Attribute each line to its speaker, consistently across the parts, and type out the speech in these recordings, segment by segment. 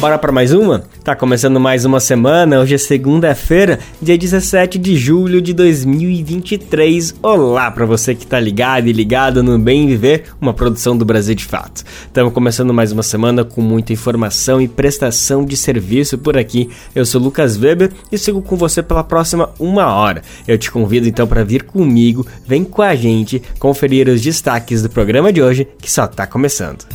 Speaker 1: Bora para mais uma? Tá começando mais uma semana, hoje é segunda-feira, dia 17 de julho de 2023. Olá para você que tá ligado e ligado no Bem Viver, uma produção do Brasil de Fato. Estamos começando mais uma semana com muita informação e prestação de serviço por aqui. Eu sou Lucas Weber e sigo com você pela próxima uma hora. Eu te convido então para vir comigo, vem com a gente conferir os destaques do programa de hoje que só tá começando.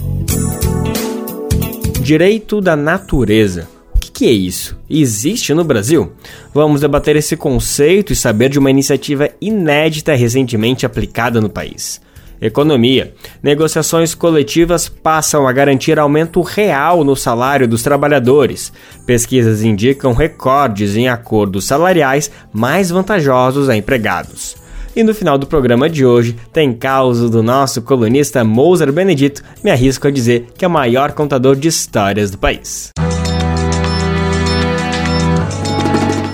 Speaker 1: Direito da natureza. O que, é isso? Existe no Brasil? Vamos debater esse conceito e saber de uma iniciativa inédita recentemente aplicada no país. Economia. Negociações coletivas passam a garantir aumento real no salário dos trabalhadores. Pesquisas indicam recordes em acordos salariais mais vantajosos a empregados. E no final do programa de hoje tem causa do nosso colunista Moser Benedito, me arrisco a dizer que é o maior contador de histórias do país.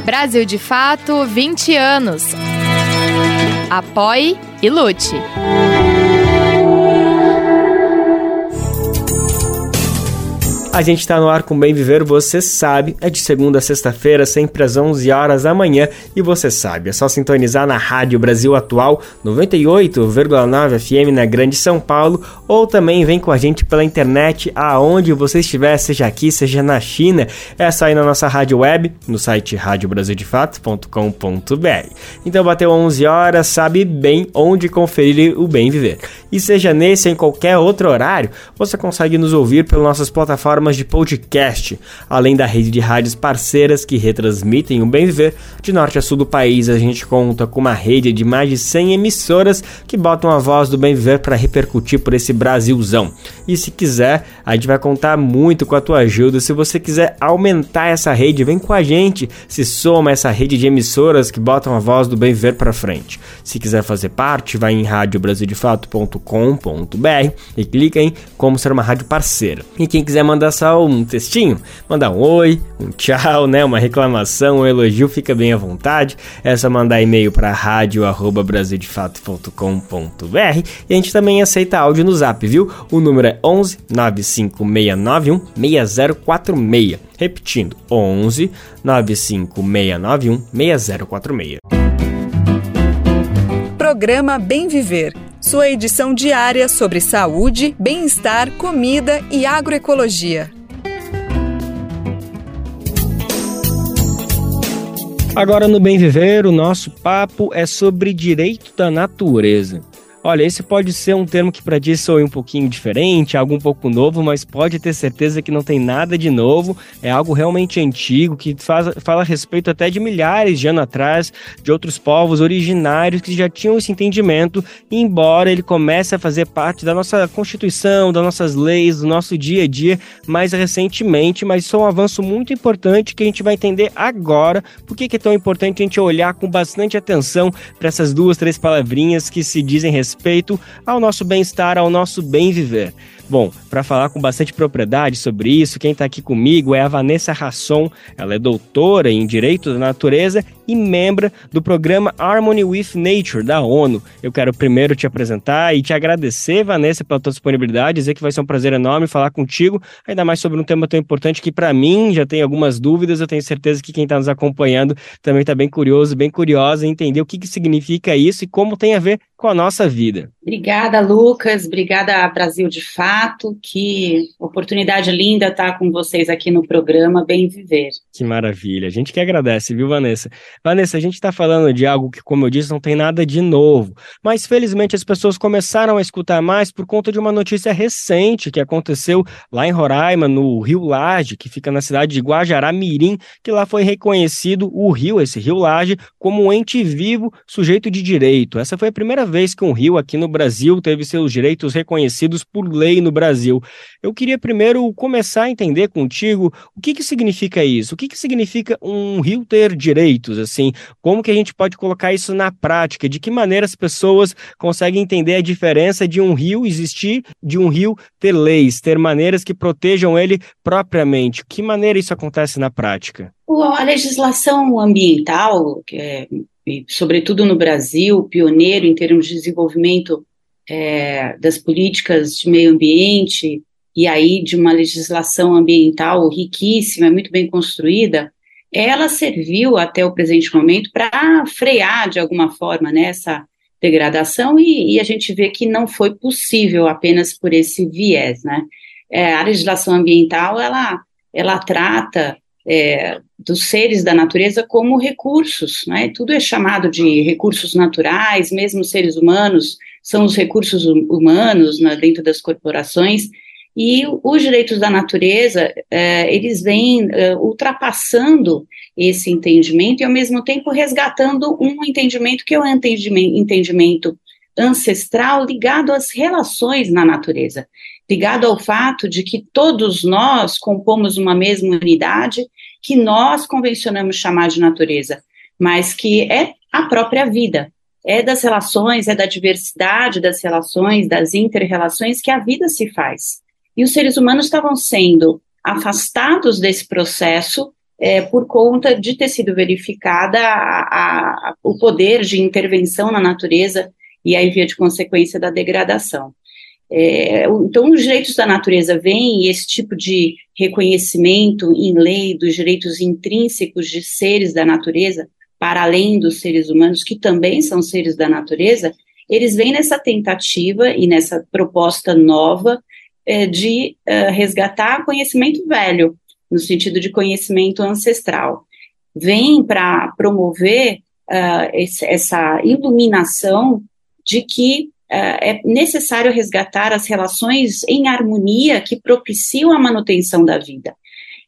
Speaker 2: Brasil de Fato 20 anos. Apoie e lute.
Speaker 1: A gente está no ar com Bem Viver, você sabe, é de segunda a sexta-feira, sempre às 11 horas da manhã, e você sabe, é só sintonizar na Rádio Brasil Atual 98,9 FM na Grande São Paulo, ou também vem com a gente pela internet aonde você estiver, seja aqui, seja na China, é só ir na nossa rádio web, no site radiobrasildefato.com.br. Então bateu 11 horas, sabe bem onde conferir o Bem Viver. E seja nesse ou em qualquer outro horário, você consegue nos ouvir pelas nossas plataformas plataformas de podcast, além da rede de rádios parceiras que retransmitem o Bem Viver. De norte a sul do país, a gente conta com uma rede de mais de 100 emissoras que botam a voz do Bem Viver para repercutir por esse Brasilzão. E se quiser, a gente vai contar muito com a tua ajuda. Se você quiser aumentar essa rede, vem com a gente, se soma essa rede de emissoras que botam a voz do Bem Viver para frente. Se quiser fazer parte, vai em radiobrasildefato.com.br e clica em como ser uma rádio parceira. E quem quiser mandar só um textinho, mandar um oi, um tchau, né, uma reclamação, um elogio, fica bem à vontade. É só mandar e-mail para radio@brasildefato.com.br e a gente também aceita áudio no Zap, viu? O número é 11 95691 6046. Repetindo, 11 95691 6046.
Speaker 3: Programa Bem Viver sua edição diária sobre saúde, bem-estar, comida e agroecologia.
Speaker 1: Agora no Bem Viver, o nosso papo é sobre direito da natureza. Olha, esse pode ser um termo que para ti soe um pouquinho diferente, algo um pouco novo, mas pode ter certeza que não tem nada de novo, é algo realmente antigo, que faz, fala a respeito até de milhares de anos atrás, de outros povos originários que já tinham esse entendimento, embora ele comece a fazer parte da nossa Constituição, das nossas leis, do nosso dia a dia, mais recentemente, mas isso é um avanço muito importante que a gente vai entender agora, por que é tão importante a gente olhar com bastante atenção para essas duas, três palavrinhas que se dizem respeito ao nosso bem-estar, ao nosso bem viver. Bom, para falar com bastante propriedade sobre isso, quem está aqui comigo é a Vanessa Rasson. Ela é doutora em Direito da Natureza e membro do programa Harmony with Nature da ONU. Eu quero primeiro te apresentar e te agradecer, Vanessa, pela tua disponibilidade, dizer que vai ser um prazer enorme falar contigo, ainda mais sobre um tema tão importante que para mim já tem algumas dúvidas. Eu tenho certeza que quem está nos acompanhando também está bem curioso, bem curiosa em entender o que, que significa isso e como tem a ver com a nossa vida.
Speaker 4: Obrigada, Lucas. Obrigada, Brasil de Fato. Que oportunidade linda estar com vocês aqui no programa Bem Viver.
Speaker 1: Que maravilha. A gente que agradece, viu, Vanessa? Vanessa, a gente está falando de algo que, como eu disse, não tem nada de novo. Mas felizmente as pessoas começaram a escutar mais por conta de uma notícia recente que aconteceu lá em Roraima, no Rio Laje, que fica na cidade de Guajará Mirim, que lá foi reconhecido o rio, esse rio Laje, como um ente vivo sujeito de direito. Essa foi a primeira vez que um rio aqui no Brasil teve seus direitos reconhecidos por lei no Brasil. Eu queria primeiro começar a entender contigo o que, que significa isso, que que, significa um rio ter direitos? Assim, como que a gente pode colocar isso na prática? De que maneira as pessoas conseguem entender a diferença de um rio existir, de um rio ter leis, ter maneiras que protejam ele propriamente? Que maneira isso acontece na prática?
Speaker 4: A legislação ambiental, que é, sobretudo no Brasil, pioneiro em termos de desenvolvimento é, das políticas de meio ambiente e aí de uma legislação ambiental riquíssima, muito bem construída, ela serviu até o presente momento para frear de alguma forma né, essa degradação e, e, a gente vê que não foi possível apenas por esse viés, né? É, a legislação ambiental ela ela trata é, dos seres da natureza como recursos, né? Tudo é chamado de recursos naturais, mesmo seres humanos são os recursos humanos né, dentro das corporações, e os direitos da natureza, é, eles vêm é, ultrapassando esse entendimento e, ao mesmo tempo, resgatando um entendimento que é um entendimento, entendimento ancestral ligado às relações na natureza, ligado ao fato de que todos nós compomos uma mesma unidade que nós convencionamos chamar de natureza, mas que é a própria vida é das relações, é da diversidade das relações, das interrelações que a vida se faz. E os seres humanos estavam sendo afastados desse processo é, por conta de ter sido verificada a, a, o poder de intervenção na natureza e aí, via de consequência, da degradação. É, então, os direitos da natureza vêm e esse tipo de reconhecimento em lei dos direitos intrínsecos de seres da natureza para além dos seres humanos, que também são seres da natureza, eles vêm nessa tentativa e nessa proposta nova é, de uh, resgatar conhecimento velho, no sentido de conhecimento ancestral. Vem para promover uh, esse, essa iluminação de que uh, é necessário resgatar as relações em harmonia que propiciam a manutenção da vida.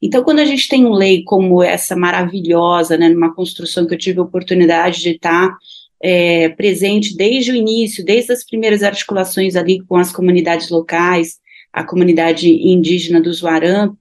Speaker 4: Então, quando a gente tem uma lei como essa maravilhosa, né, numa construção que eu tive a oportunidade de estar é, presente desde o início, desde as primeiras articulações ali com as comunidades locais, a comunidade indígena do Zuarã,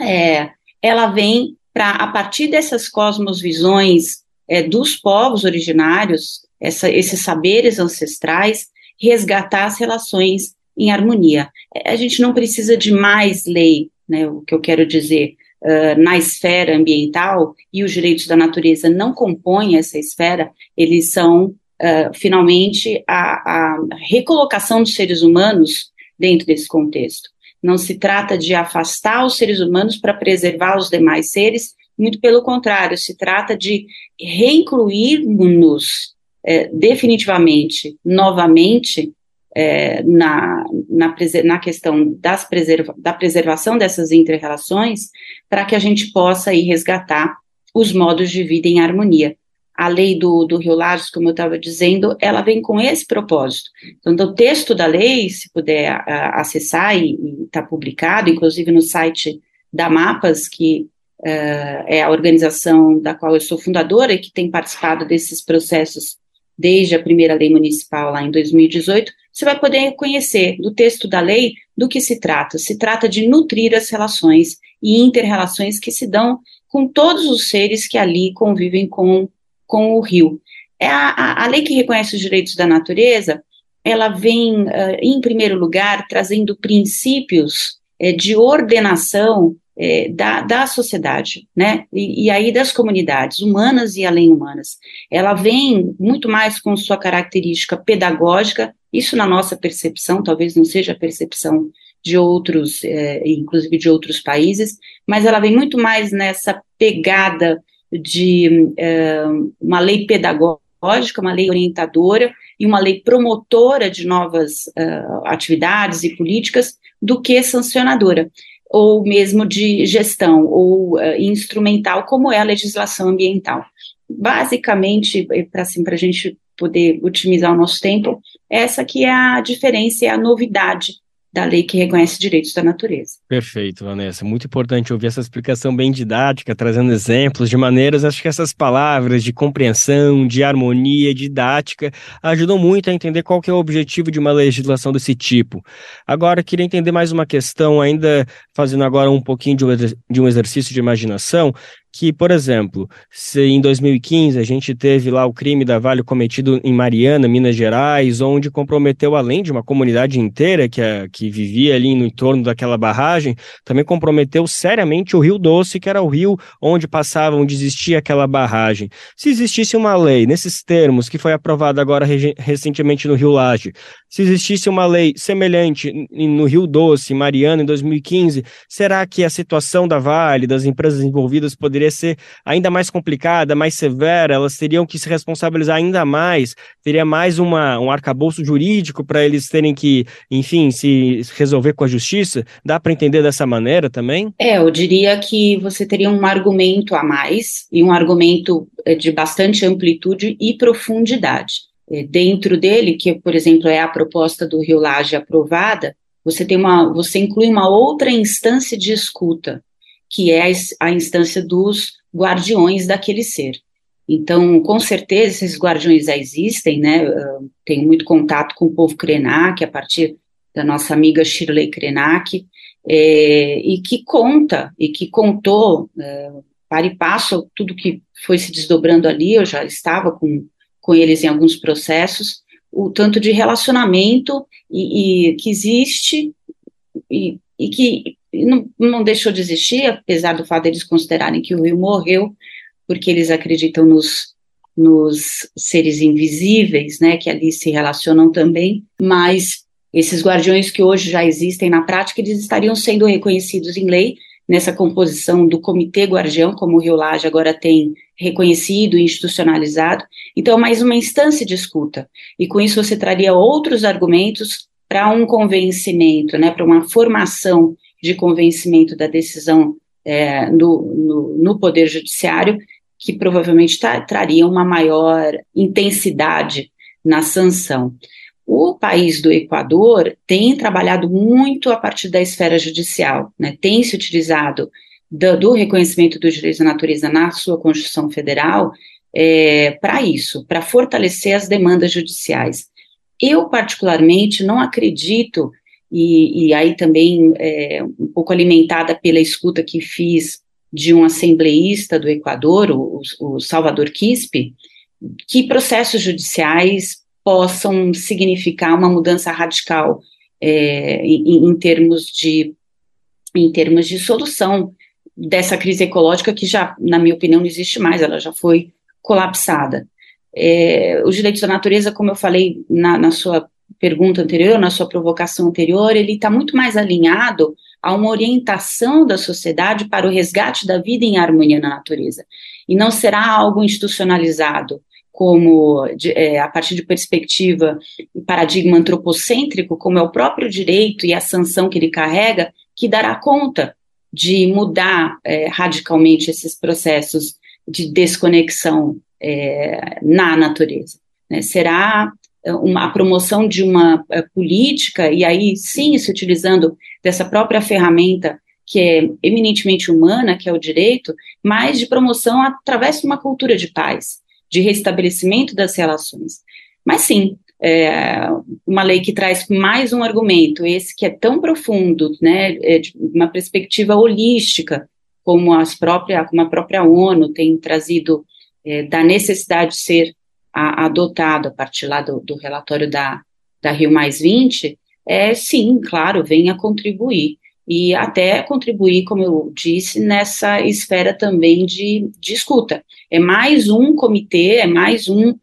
Speaker 4: é, ela vem para, a partir dessas cosmosvisões é, dos povos originários, essa, esses saberes ancestrais, resgatar as relações em harmonia. A gente não precisa de mais lei, né, o que eu quero dizer, uh, na esfera ambiental, e os direitos da natureza não compõem essa esfera, eles são, uh, finalmente, a, a recolocação dos seres humanos dentro desse contexto. Não se trata de afastar os seres humanos para preservar os demais seres, muito pelo contrário, se trata de reincluir-nos é, definitivamente, novamente, é, na, na, na, questão das preserva, da preservação dessas inter-relações, para que a gente possa aí resgatar os modos de vida em harmonia. A lei do, do Rio Lages, como eu estava dizendo, ela vem com esse propósito. Então, o texto da lei, se puder a, acessar e está publicado, inclusive no site da Mapas, que uh, é a organização da qual eu sou fundadora e que tem participado desses processos desde a primeira lei municipal lá em 2018, você vai poder conhecer do texto da lei do que se trata. Se trata de nutrir as relações e interrelações que se dão com todos os seres que ali convivem com, com o rio. É a, a, a lei que reconhece os direitos da natureza, ela vem, uh, em primeiro lugar, trazendo princípios uh, de ordenação é, da, da sociedade, né? E, e, aí das comunidades humanas e além humanas. Ela vem muito mais com sua característica pedagógica, isso na nossa percepção, talvez não seja a percepção de outros, inclusive de outros países, mas ela vem muito mais nessa pegada de é, uma lei pedagógica, uma lei orientadora e uma lei promotora de novas uh, atividades e políticas do que sancionadora ou mesmo de gestão ou uh, instrumental, como é a legislação ambiental. Basicamente, para assim, a gente poder otimizar o nosso tempo, essa que é a diferença, é a novidade da lei que reconhece direitos da natureza.
Speaker 1: Perfeito, Vanessa. Muito importante ouvir essa explicação bem didática, trazendo exemplos de maneiras. Acho que essas palavras de compreensão, de harmonia, didática, ajudam muito a entender qual que é o objetivo de uma legislação desse tipo. Agora, queria entender mais uma questão, ainda fazendo agora um pouquinho de um exercício de imaginação que, por exemplo, se em 2015 a gente teve lá o crime da Vale cometido em Mariana, Minas Gerais, onde comprometeu, além de uma comunidade inteira que, a, que vivia ali no entorno daquela barragem, também comprometeu seriamente o Rio Doce, que era o rio onde passava, onde existia aquela barragem. Se existisse uma lei nesses termos, que foi aprovada agora recentemente no Rio Laje, se existisse uma lei semelhante no Rio Doce, Mariana, em 2015, será que a situação da Vale, das empresas envolvidas, poderia ser ainda mais complicada, mais severa, elas teriam que se responsabilizar ainda mais, teria mais uma, um arcabouço jurídico para eles terem que, enfim, se resolver com a justiça? Dá para entender dessa maneira também?
Speaker 4: É, eu diria que você teria um argumento a mais e um argumento eh, de bastante amplitude e profundidade. Eh, dentro dele, que, por exemplo, é a proposta do Rio Laje aprovada, você tem uma, você inclui uma outra instância de escuta, que é a instância dos guardiões daquele ser. Então, com certeza, esses guardiões já existem, né? Eu tenho muito contato com o povo Krenak, a partir da nossa amiga Shirley Krenak, é, e que conta, e que contou, é, para e passo, tudo que foi se desdobrando ali, eu já estava com, com eles em alguns processos, o tanto de relacionamento e, e que existe, e, e que não, não deixou de existir, apesar do fato deles considerarem que o rio morreu, porque eles acreditam nos, nos seres invisíveis, né, que ali se relacionam também, mas esses guardiões que hoje já existem na prática, eles estariam sendo reconhecidos em lei nessa composição do Comitê Guardião, como o Rio Laje agora tem reconhecido e institucionalizado. Então, mais uma instância de escuta. E com isso você traria outros argumentos para um convencimento, né, para uma formação de convencimento da decisão é, no, no, no, Poder Judiciário, que provavelmente tra traria uma maior intensidade na sanção. O país do Equador tem trabalhado muito a partir da esfera judicial, né, tem se utilizado do, do reconhecimento dos direitos da natureza na sua Constituição Federal é, para isso, para fortalecer as demandas judiciais. Eu, particularmente, não acredito e, e aí também é, um pouco alimentada pela escuta que fiz de um assembleísta do Equador, o, o Salvador Quispe, que processos judiciais possam significar uma mudança radical é, em, em, termos de em termos de solução dessa crise ecológica que já, na minha opinião, não existe mais, ela já foi colapsada. É, os direitos da natureza, como eu falei na, na sua pergunta anterior, na sua provocação anterior, ele está muito mais alinhado a uma orientação da sociedade para o resgate da vida em harmonia na natureza. E não será algo institucionalizado, como de, é, a partir de perspectiva e paradigma antropocêntrico, como é o próprio direito e a sanção que ele carrega, que dará conta de mudar é, radicalmente esses processos de desconexão é, na natureza. Né? Será uma, a promoção de uma uh, política, e aí sim se utilizando dessa própria ferramenta que é eminentemente humana, que é o direito, mas de promoção através de uma cultura de paz, de restabelecimento das relações. Mas sim, é uma lei que traz mais um argumento, esse que é tão profundo, né, é de uma perspectiva holística, como, as própria, como a própria ONU tem trazido é, da necessidade de ser a, adotado a partir lá do, do relatório da, da Rio Mais 20, é sim, claro, vem a contribuir. E até contribuir, como eu disse, nessa esfera também de, de escuta. É mais um comitê, é mais um uh,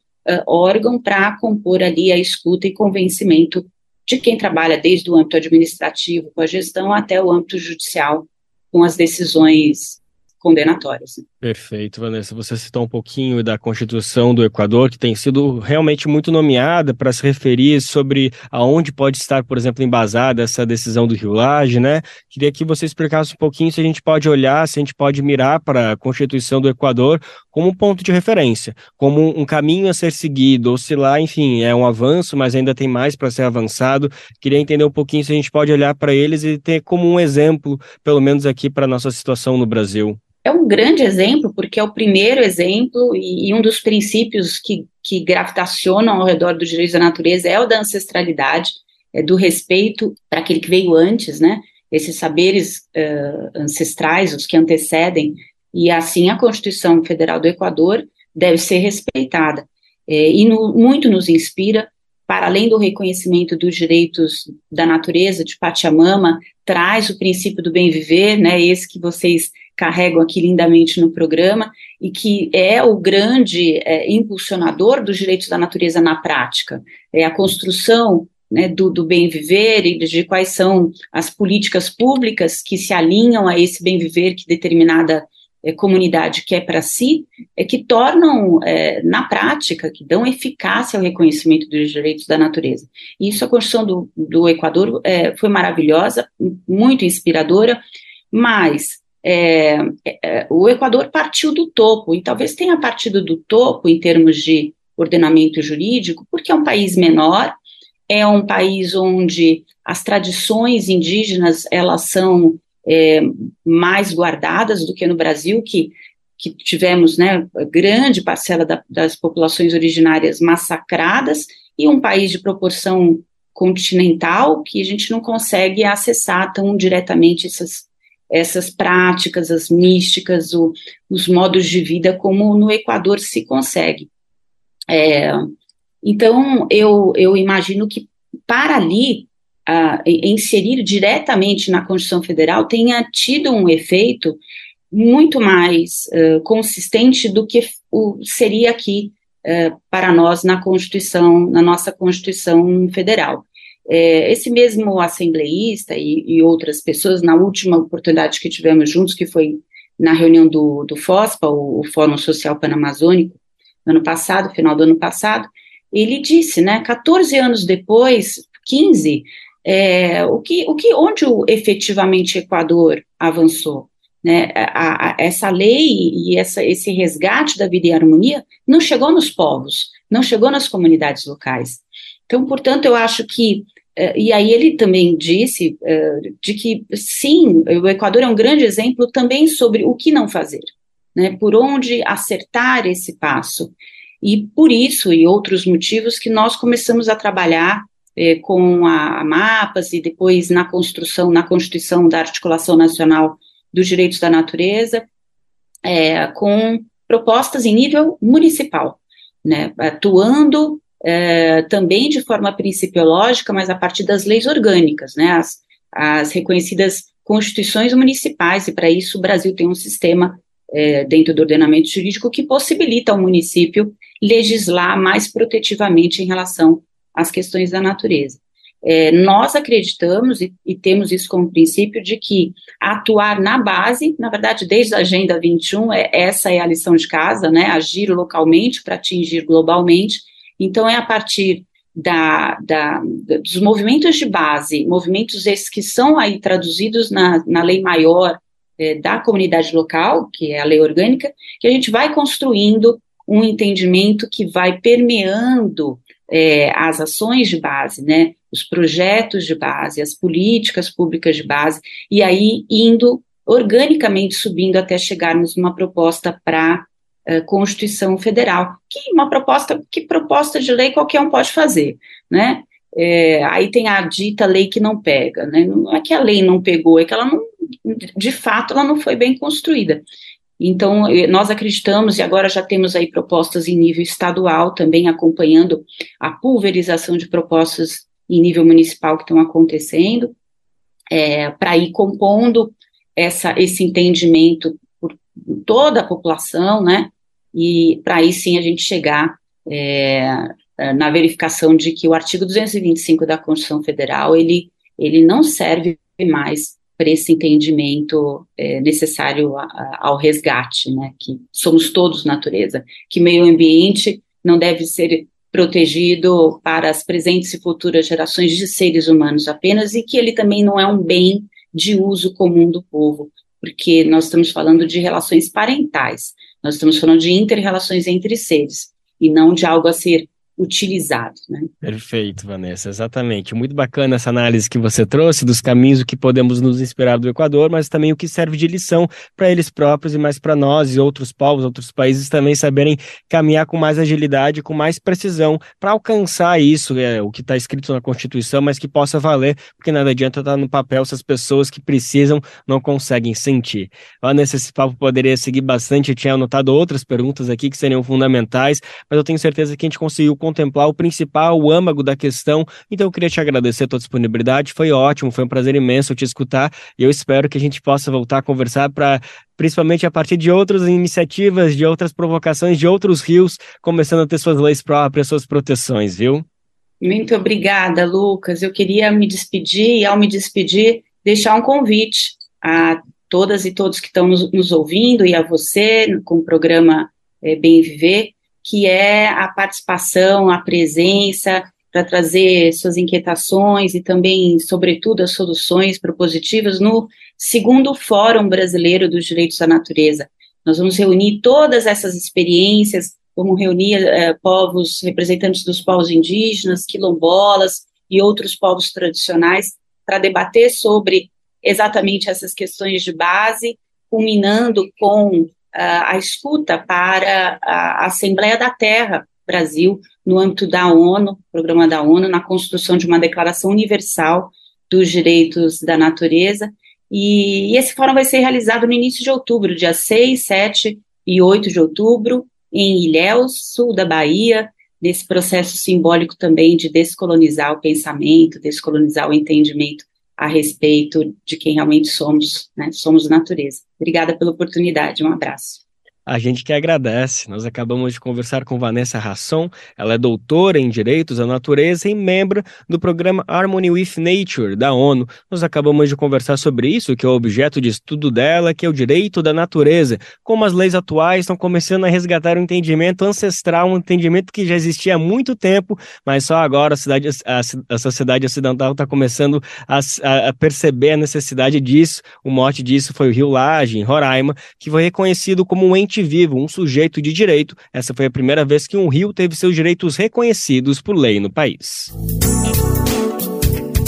Speaker 4: órgão para compor ali a escuta e convencimento de quem trabalha desde o âmbito administrativo com a gestão até o âmbito judicial com as decisões condenatórias.
Speaker 1: Perfeito, Vanessa. Você citou um pouquinho da Constituição do Equador, que tem sido realmente muito nomeada para se referir sobre aonde pode estar, por exemplo, embasada essa decisão do Rio Laje, né? Queria que você explicasse um pouquinho se a gente pode olhar, se a gente pode mirar para a Constituição do Equador como um ponto de referência, como um caminho a ser seguido, ou se lá, enfim, é um avanço, mas ainda tem mais para ser avançado. Queria entender um pouquinho se a gente pode olhar para eles e ter como um exemplo, pelo menos aqui para a nossa situação no Brasil.
Speaker 4: É um grande exemplo, porque é o primeiro exemplo e, e um dos princípios que, que gravitacionam ao redor dos direitos da natureza é o da ancestralidade, é do respeito para aquele que veio antes, né? Esses saberes uh, ancestrais, os que antecedem, e assim a Constituição Federal do Equador deve ser respeitada. É, e no, muito nos inspira, para além do reconhecimento dos direitos da natureza, de Pachamama, traz o princípio do bem viver, né, esse que vocês carregam aqui lindamente no programa, e que é o grande é, impulsionador dos direitos da natureza na prática. É a construção né, do, do, bem viver e de quais são as políticas públicas que se alinham a esse bem viver que determinada é, comunidade quer para si, é que tornam, é, na prática, que dão eficácia ao reconhecimento dos direitos da natureza. E isso, a Constituição do, do Equador é, foi maravilhosa, muito inspiradora, mas é, é, o Equador partiu do topo, e talvez tenha partido do topo em termos de ordenamento jurídico, porque é um país menor, é um país onde as tradições indígenas elas são é, mais guardadas do que no Brasil, que, que tivemos né, grande parcela da, das populações originárias massacradas, e um país de proporção continental que a gente não consegue acessar tão diretamente essas, essas práticas, as místicas, o, os modos de vida como no Equador se consegue. É, então, eu, eu imagino que para ali uh, inserir diretamente na Constituição Federal tenha tido um efeito muito mais uh, consistente do que o, seria aqui uh, para nós na Constituição, na nossa Constituição Federal. É, esse mesmo assembleísta e, e, outras pessoas, na última oportunidade que tivemos juntos, que foi na reunião do, do FOSPA, o, o Fórum Social Panamazônico, ano passado, final do ano passado, ele disse, né, 14 anos depois, 15, é, o que, o que, onde efetivamente o Equador avançou? Né, a, a, essa lei e essa, esse resgate da vida e harmonia não chegou nos povos, não chegou nas comunidades locais. Então, portanto, eu acho que, e aí ele também disse uh, de que, sim, o Equador é um grande exemplo também sobre o que não fazer, né, por onde acertar esse passo. E por isso e outros motivos que nós começamos a trabalhar é, com a, MAPAS e depois na construção, na Constituição da Articulação Nacional dos Direitos da Natureza, é, com propostas em nível municipal, né, atuando é, também de forma principiológica, mas a partir das leis orgânicas, né, as, as reconhecidas constituições municipais, e para isso o Brasil tem um sistema é, dentro do ordenamento jurídico que possibilita ao município legislar mais protetivamente em relação as questões da natureza. É, nós acreditamos e, e, temos isso como princípio de que atuar na base, na verdade, desde a Agenda 21, é, essa é a lição de casa, né? Agir localmente para atingir globalmente. Então, é a partir da, da, dos movimentos de base, movimentos esses que são aí traduzidos na, na lei maior é, da comunidade local, que é a lei orgânica, que a gente vai construindo um entendimento que vai permeando é, as ações de base, né, os projetos de base, as políticas públicas de base, e aí indo organicamente subindo até chegarmos numa proposta para Constituição Federal, que uma proposta, que proposta de lei qualquer um pode fazer, né? É, aí tem a dita lei que não pega, né? Não é que a lei não pegou, é que ela não, de fato, ela não foi bem construída. Então, nós acreditamos, e agora já temos aí propostas em nível estadual, também acompanhando a pulverização de propostas em nível municipal que estão acontecendo, é, para ir compondo essa, esse entendimento toda a população, né? E para aí sim a gente chegar é, na verificação de que o artigo 225 da Constituição Federal ele, ele não serve mais para esse entendimento é, necessário a, a, ao resgate, né, que somos todos natureza, que meio ambiente não deve ser protegido para as presentes e futuras gerações de seres humanos apenas, e que ele também não é um bem de uso comum do povo, porque nós estamos falando de relações parentais, nós estamos falando de interrelações entre seres, e não de algo a ser utilizado. Né?
Speaker 1: Perfeito, Vanessa, exatamente. Muito bacana essa análise que você trouxe dos caminhos que podemos nos inspirar do Equador, mas também o que serve de lição para eles próprios e mais para nós e outros povos, outros países também saberem caminhar com mais agilidade, com mais precisão para alcançar isso, é, o que está escrito na Constituição, mas que possa valer, porque nada adianta estar no papel se as pessoas que precisam não conseguem sentir. Vanessa, esse papo poderia seguir bastante, eu tinha anotado outras perguntas aqui que seriam fundamentais, mas eu tenho certeza que a gente conseguiu contemplar o principal, o âmago da questão. Então eu queria te agradecer a tua disponibilidade, foi ótimo, foi um prazer imenso te escutar e eu espero que a gente possa voltar a conversar para principalmente a partir de outras iniciativas, de outras provocações, de outros rios, começando a ter suas leis próprias, suas proteções, viu?
Speaker 4: Muito obrigada, Lucas. Eu queria me despedir e, ao me despedir, deixar um convite a todas e todos que estão nos, nos ouvindo e a você com o programa é, Bem Viver, que é a participação, a presença, para trazer suas inquietações e também, sobretudo, as soluções propositivas no segundo Fórum Brasileiro dos Direitos da Natureza. Nós vamos reunir todas essas experiências, vamos reunir eh, povos, representantes dos povos indígenas, quilombolas e outros povos tradicionais, para debater sobre exatamente essas questões de base, culminando com a escuta para a Assembleia da Terra Brasil, no âmbito da ONU, programa da ONU, na construção de uma Declaração Universal dos Direitos da Natureza. E, e esse fórum vai ser realizado no início de outubro, dia 6, 7 e 8 de outubro, em Ilhéus, sul da Bahia, nesse processo simbólico também de descolonizar o pensamento, descolonizar o entendimento a respeito de quem realmente somos, né? Somos natureza. Obrigada pela oportunidade, um abraço.
Speaker 1: A gente que agradece. Nós acabamos de conversar com Vanessa Rasson. Ela é doutora em Direitos da Natureza e membro do programa Harmony with Nature da ONU. Nós acabamos de conversar sobre isso, que é o objeto de estudo dela, que é o direito da natureza. Como as leis atuais estão começando a resgatar um entendimento ancestral, um entendimento que já existia há muito tempo, mas só agora a, cidade, a, a sociedade ocidental está começando a, a, perceber a necessidade disso. O mote disso foi o Rio Laje, em Roraima, que foi reconhecido como um ente vivo, um sujeito de direito. Essa foi a primeira vez que um rio teve seus direitos reconhecidos por lei no país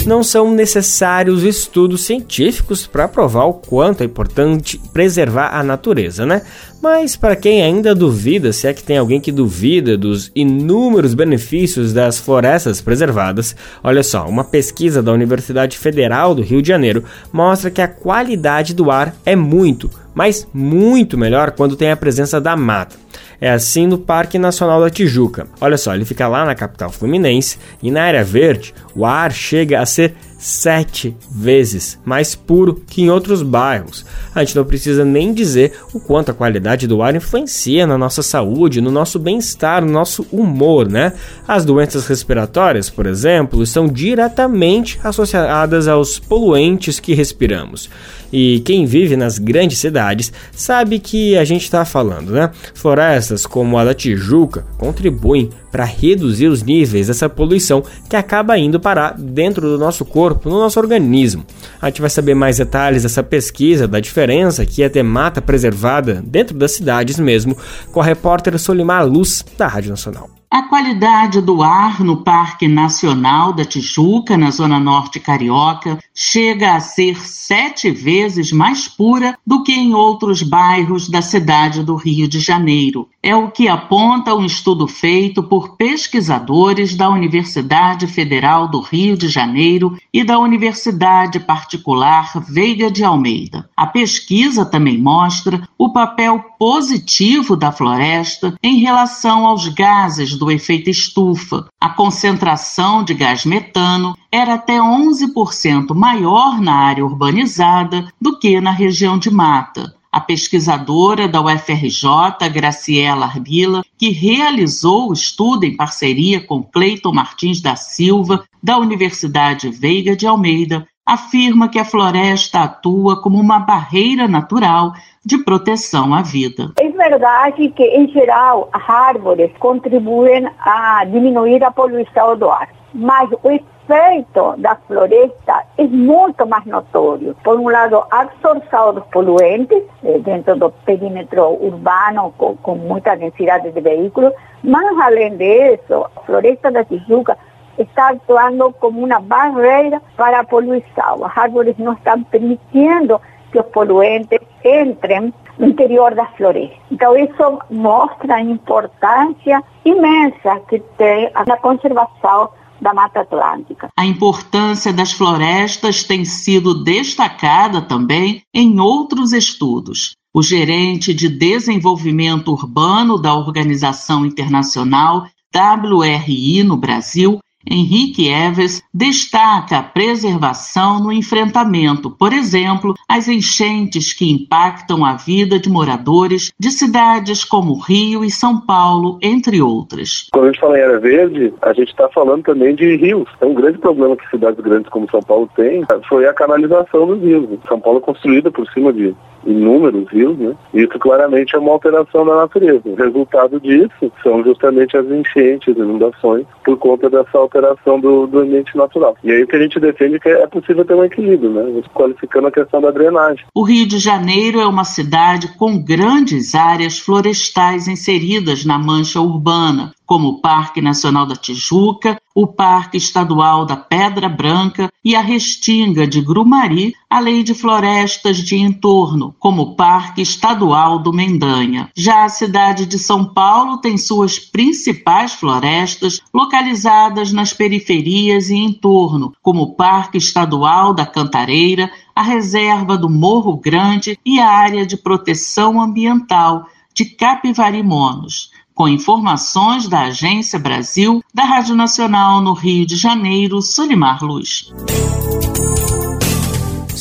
Speaker 1: não são necessários estudos científicos para provar o quanto é importante preservar a natureza, né? Mas para quem ainda duvida, se é que tem alguém que duvida dos inúmeros benefícios das florestas preservadas, olha só, uma pesquisa da Universidade Federal do Rio de Janeiro mostra que a qualidade do ar é muito, mas muito melhor quando tem a presença da mata. É assim no Parque Nacional da Tijuca. Olha só, ele fica lá na capital fluminense e na área verde o ar chega a ser sete vezes mais puro que em outros bairros. A gente não precisa nem dizer o quanto a qualidade do ar influencia na nossa saúde, no nosso bem-estar, no nosso humor, né? As doenças respiratórias, por exemplo, estão diretamente associadas aos poluentes que respiramos. E quem vive nas grandes cidades sabe que a gente está falando, né? Florestas como a da Tijuca contribuem para reduzir os níveis dessa poluição que acaba indo parar dentro do nosso corpo, no nosso organismo. A gente vai saber mais detalhes dessa pesquisa, da diferença que é ter mata preservada dentro das cidades mesmo, com a repórter Solimar Luz, da Rádio Nacional.
Speaker 5: A qualidade do ar no Parque Nacional da Tijuca, na Zona Norte Carioca, chega a ser sete vezes mais pura do que em outros bairros da cidade do Rio de Janeiro. É o que aponta um estudo feito por pesquisadores da Universidade Federal do Rio de Janeiro e da Universidade Particular Veiga de Almeida. A pesquisa também mostra o papel positivo da floresta em relação aos gases do efeito estufa. A concentração de gás metano era até 11% maior na área urbanizada do que na região de mata. A pesquisadora da UFRJ, Graciela Arbila, que realizou o estudo em parceria com Cleiton Martins da Silva, da Universidade Veiga de Almeida, afirma que a floresta atua como uma barreira natural de proteção à vida.
Speaker 6: É verdade que, em geral, as árvores contribuem a diminuir a poluição do ar, mas o efeito da floresta é muito mais notório. Por um lado, a absorção dos poluentes eh, dentro do perímetro urbano com, com muita densidade de veículos, mas além disso, a floresta da Tijuca está atuando como uma barreira para a poluição. As árvores não estão permitindo que os poluentes entrem no interior das florestas. Então, isso mostra a importância imensa que tem a conservação da Mata Atlântica.
Speaker 5: A importância das florestas tem sido destacada também em outros estudos. O gerente de desenvolvimento urbano da Organização Internacional WRI no Brasil, Henrique Eves destaca a preservação no enfrentamento, por exemplo, às enchentes que impactam a vida de moradores de cidades como Rio e São Paulo, entre outras.
Speaker 7: Quando a gente fala em área verde, a gente está falando também de rios. É um grande problema que cidades grandes como São Paulo têm, foi a canalização dos rios. São Paulo é construída por cima de inúmeros rios, né? Isso claramente é uma alteração da natureza. O resultado disso são justamente as enchentes, inundações, por conta dessa alteração do, do ambiente natural. E aí o que a gente defende é que é possível ter um equilíbrio, né? Qualificando a questão da drenagem.
Speaker 5: O Rio de Janeiro é uma cidade com grandes áreas florestais inseridas na mancha urbana, como o Parque Nacional da Tijuca, o Parque Estadual da Pedra Branca e a Restinga de Grumari, além de florestas de entorno, como o Parque Estadual do Mendanha. Já a cidade de São Paulo tem suas principais florestas localizadas nas periferias e entorno, como o Parque Estadual da Cantareira, a Reserva do Morro Grande e a Área de Proteção Ambiental de Capivarimonos com informações da Agência Brasil, da Rádio Nacional no Rio de Janeiro, Solimar Luz.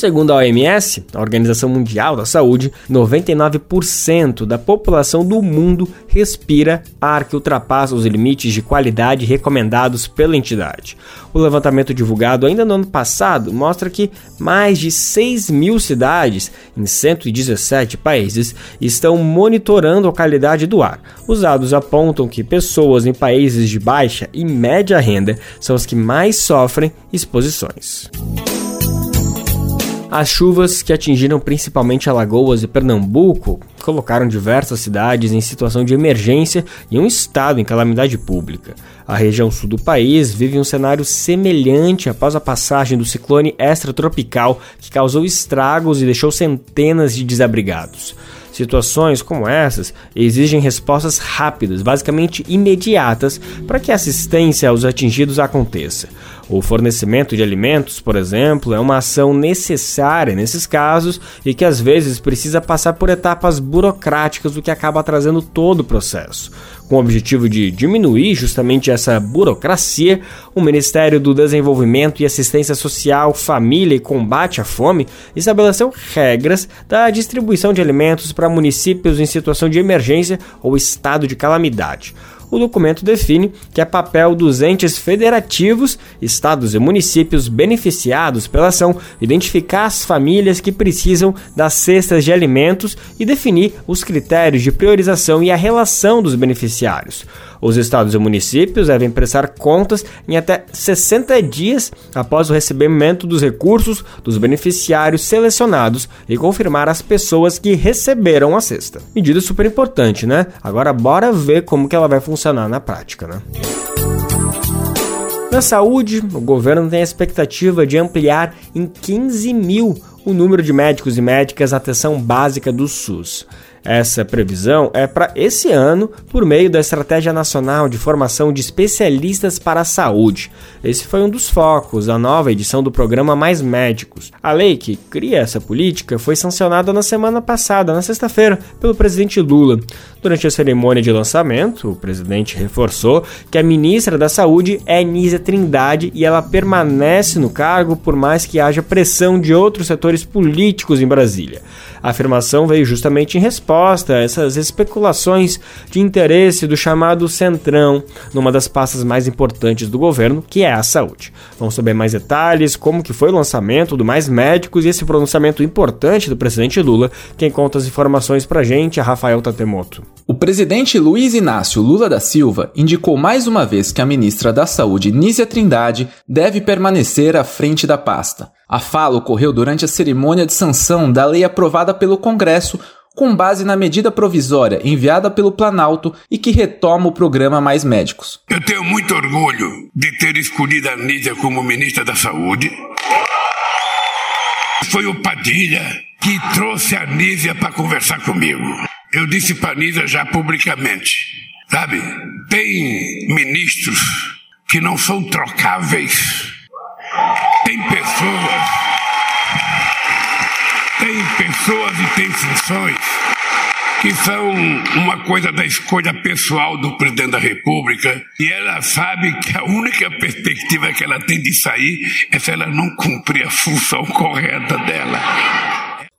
Speaker 1: Segundo a OMS, a Organização Mundial da Saúde, 99% da população do mundo respira ar que ultrapassa os limites de qualidade recomendados pela entidade. O levantamento divulgado ainda no ano passado mostra que mais de 6 mil cidades em 117 países estão monitorando a qualidade do ar. Os dados apontam que pessoas em países de baixa e média renda são as que mais sofrem exposições. As chuvas que atingiram principalmente Alagoas e Pernambuco colocaram diversas cidades em situação de emergência e um estado em calamidade pública. A região sul do país vive um cenário semelhante após a passagem do ciclone extratropical que causou estragos e deixou centenas de desabrigados. Situações como essas exigem respostas rápidas, basicamente imediatas, para que a assistência aos atingidos aconteça. O fornecimento de alimentos, por exemplo, é uma ação necessária nesses casos e que às vezes precisa passar por etapas burocráticas, o que acaba atrasando todo o processo. Com o objetivo de diminuir justamente essa burocracia, o Ministério do Desenvolvimento e Assistência Social, Família e Combate à Fome estabeleceu regras da distribuição de alimentos para municípios em situação de emergência ou estado de calamidade o documento define que é papel dos entes federativos, estados e municípios beneficiados pela ação identificar as famílias que precisam das cestas de alimentos e definir os critérios de priorização e a relação dos beneficiários. Os estados e municípios devem prestar contas em até 60 dias após o recebimento dos recursos dos beneficiários selecionados e confirmar as pessoas que receberam a cesta. Medida super importante, né? Agora bora ver como que ela vai funcionar na prática, né? Na saúde, o governo tem a expectativa de ampliar em 15 mil o número de médicos e médicas atenção básica do SUS. Essa previsão é para esse ano por meio da Estratégia Nacional de Formação de Especialistas para a Saúde. Esse foi um dos focos da nova edição do programa Mais Médicos. A lei que cria essa política foi sancionada na semana passada, na sexta-feira, pelo presidente Lula. Durante a cerimônia de lançamento, o presidente reforçou que a ministra da Saúde é Nízia Trindade e ela permanece no cargo por mais que haja pressão de outros setores políticos em Brasília. A afirmação veio justamente em resposta essas especulações de interesse do chamado Centrão numa das pastas mais importantes do governo, que é a saúde. Vamos saber mais detalhes, como que foi o lançamento do Mais Médicos e esse pronunciamento importante do presidente Lula. Quem conta as informações pra gente é Rafael Tatemoto.
Speaker 8: O presidente Luiz Inácio Lula da Silva indicou mais uma vez que a ministra da Saúde, Nízia Trindade, deve permanecer à frente da pasta. A fala ocorreu durante a cerimônia de sanção da lei aprovada pelo Congresso com base na medida provisória enviada pelo Planalto e que retoma o programa Mais Médicos.
Speaker 9: Eu tenho muito orgulho de ter escolhido a Nízia como ministra da Saúde. Foi o Padilha que trouxe a Nízia para conversar comigo. Eu disse para a Nízia já publicamente, sabe? Tem ministros que não são trocáveis. Tem pessoas tem pessoas e tem funções que são uma coisa da escolha pessoal do presidente da República, e ela sabe que a única perspectiva que ela tem de sair é se ela não cumprir a função correta dela.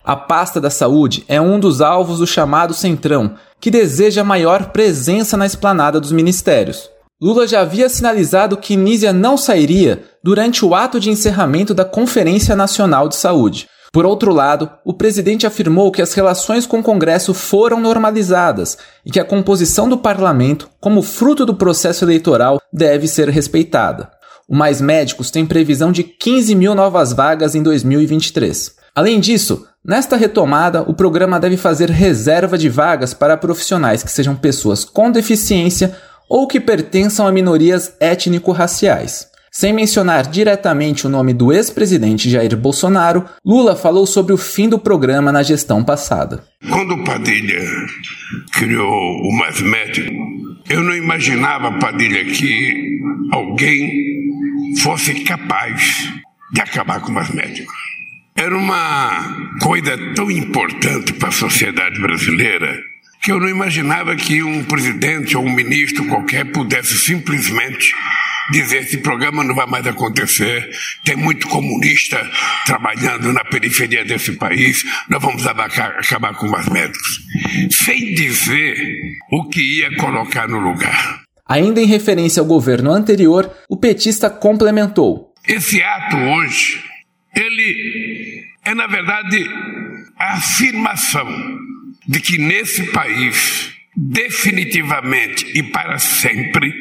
Speaker 8: A pasta da saúde é um dos alvos do chamado Centrão, que deseja maior presença na esplanada dos ministérios. Lula já havia sinalizado que Nízia não sairia durante o ato de encerramento da Conferência Nacional de Saúde. Por outro lado, o presidente afirmou que as relações com o Congresso foram normalizadas e que a composição do parlamento, como fruto do processo eleitoral, deve ser respeitada. O Mais Médicos tem previsão de 15 mil novas vagas em 2023. Além disso, nesta retomada, o programa deve fazer reserva de vagas para profissionais que sejam pessoas com deficiência ou que pertençam a minorias étnico-raciais. Sem mencionar diretamente o nome do ex-presidente Jair Bolsonaro, Lula falou sobre o fim do programa na gestão passada.
Speaker 9: Quando Padilha criou o Médico, eu não imaginava, Padilha, que alguém fosse capaz de acabar com o Médico. Era uma coisa tão importante para a sociedade brasileira que eu não imaginava que um presidente ou um ministro qualquer pudesse simplesmente dizer esse programa não vai mais acontecer, tem muito comunista trabalhando na periferia desse país, nós vamos abacar, acabar com os médicos. Sem dizer o que ia colocar no lugar.
Speaker 8: Ainda em referência ao governo anterior, o petista complementou.
Speaker 9: Esse ato hoje, ele é na verdade a afirmação de que nesse país definitivamente e para sempre,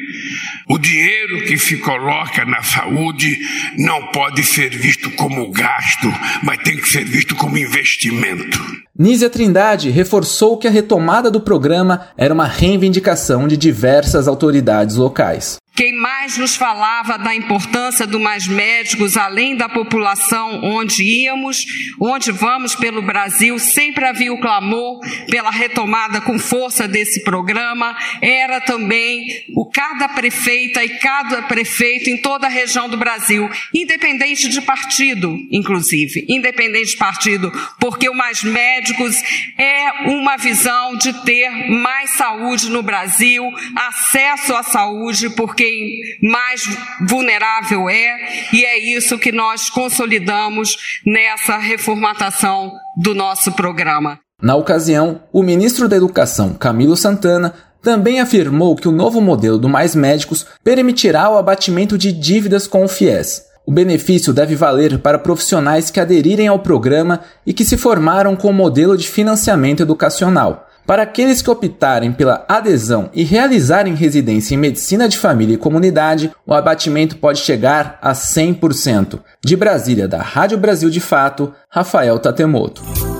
Speaker 9: o dinheiro que se coloca na saúde não pode ser visto como gasto, mas tem que ser visto como investimento.
Speaker 8: Nízia Trindade reforçou que a retomada do programa era uma reivindicação de diversas autoridades locais.
Speaker 10: Quem mais nos falava da importância do mais médicos, além da população onde íamos, onde vamos pelo Brasil, sempre havia o clamor pela retomada com força desse programa, era também o cada prefeita e cada prefeito em toda a região do Brasil, independente de partido, inclusive, independente de partido, porque o mais médicos é uma visão de ter mais saúde no Brasil, acesso à saúde, porque quem mais vulnerável é, e é isso que nós consolidamos nessa reformatação do nosso programa.
Speaker 8: Na ocasião, o ministro da Educação, Camilo Santana, também afirmou que o novo modelo do Mais Médicos permitirá o abatimento de dívidas com o FIES. O benefício deve valer para profissionais que aderirem ao programa e que se formaram com o modelo de financiamento educacional. Para aqueles que optarem pela adesão e realizarem residência em medicina de família e comunidade, o abatimento pode chegar a 100%. De Brasília, da Rádio Brasil de Fato, Rafael Tatemoto.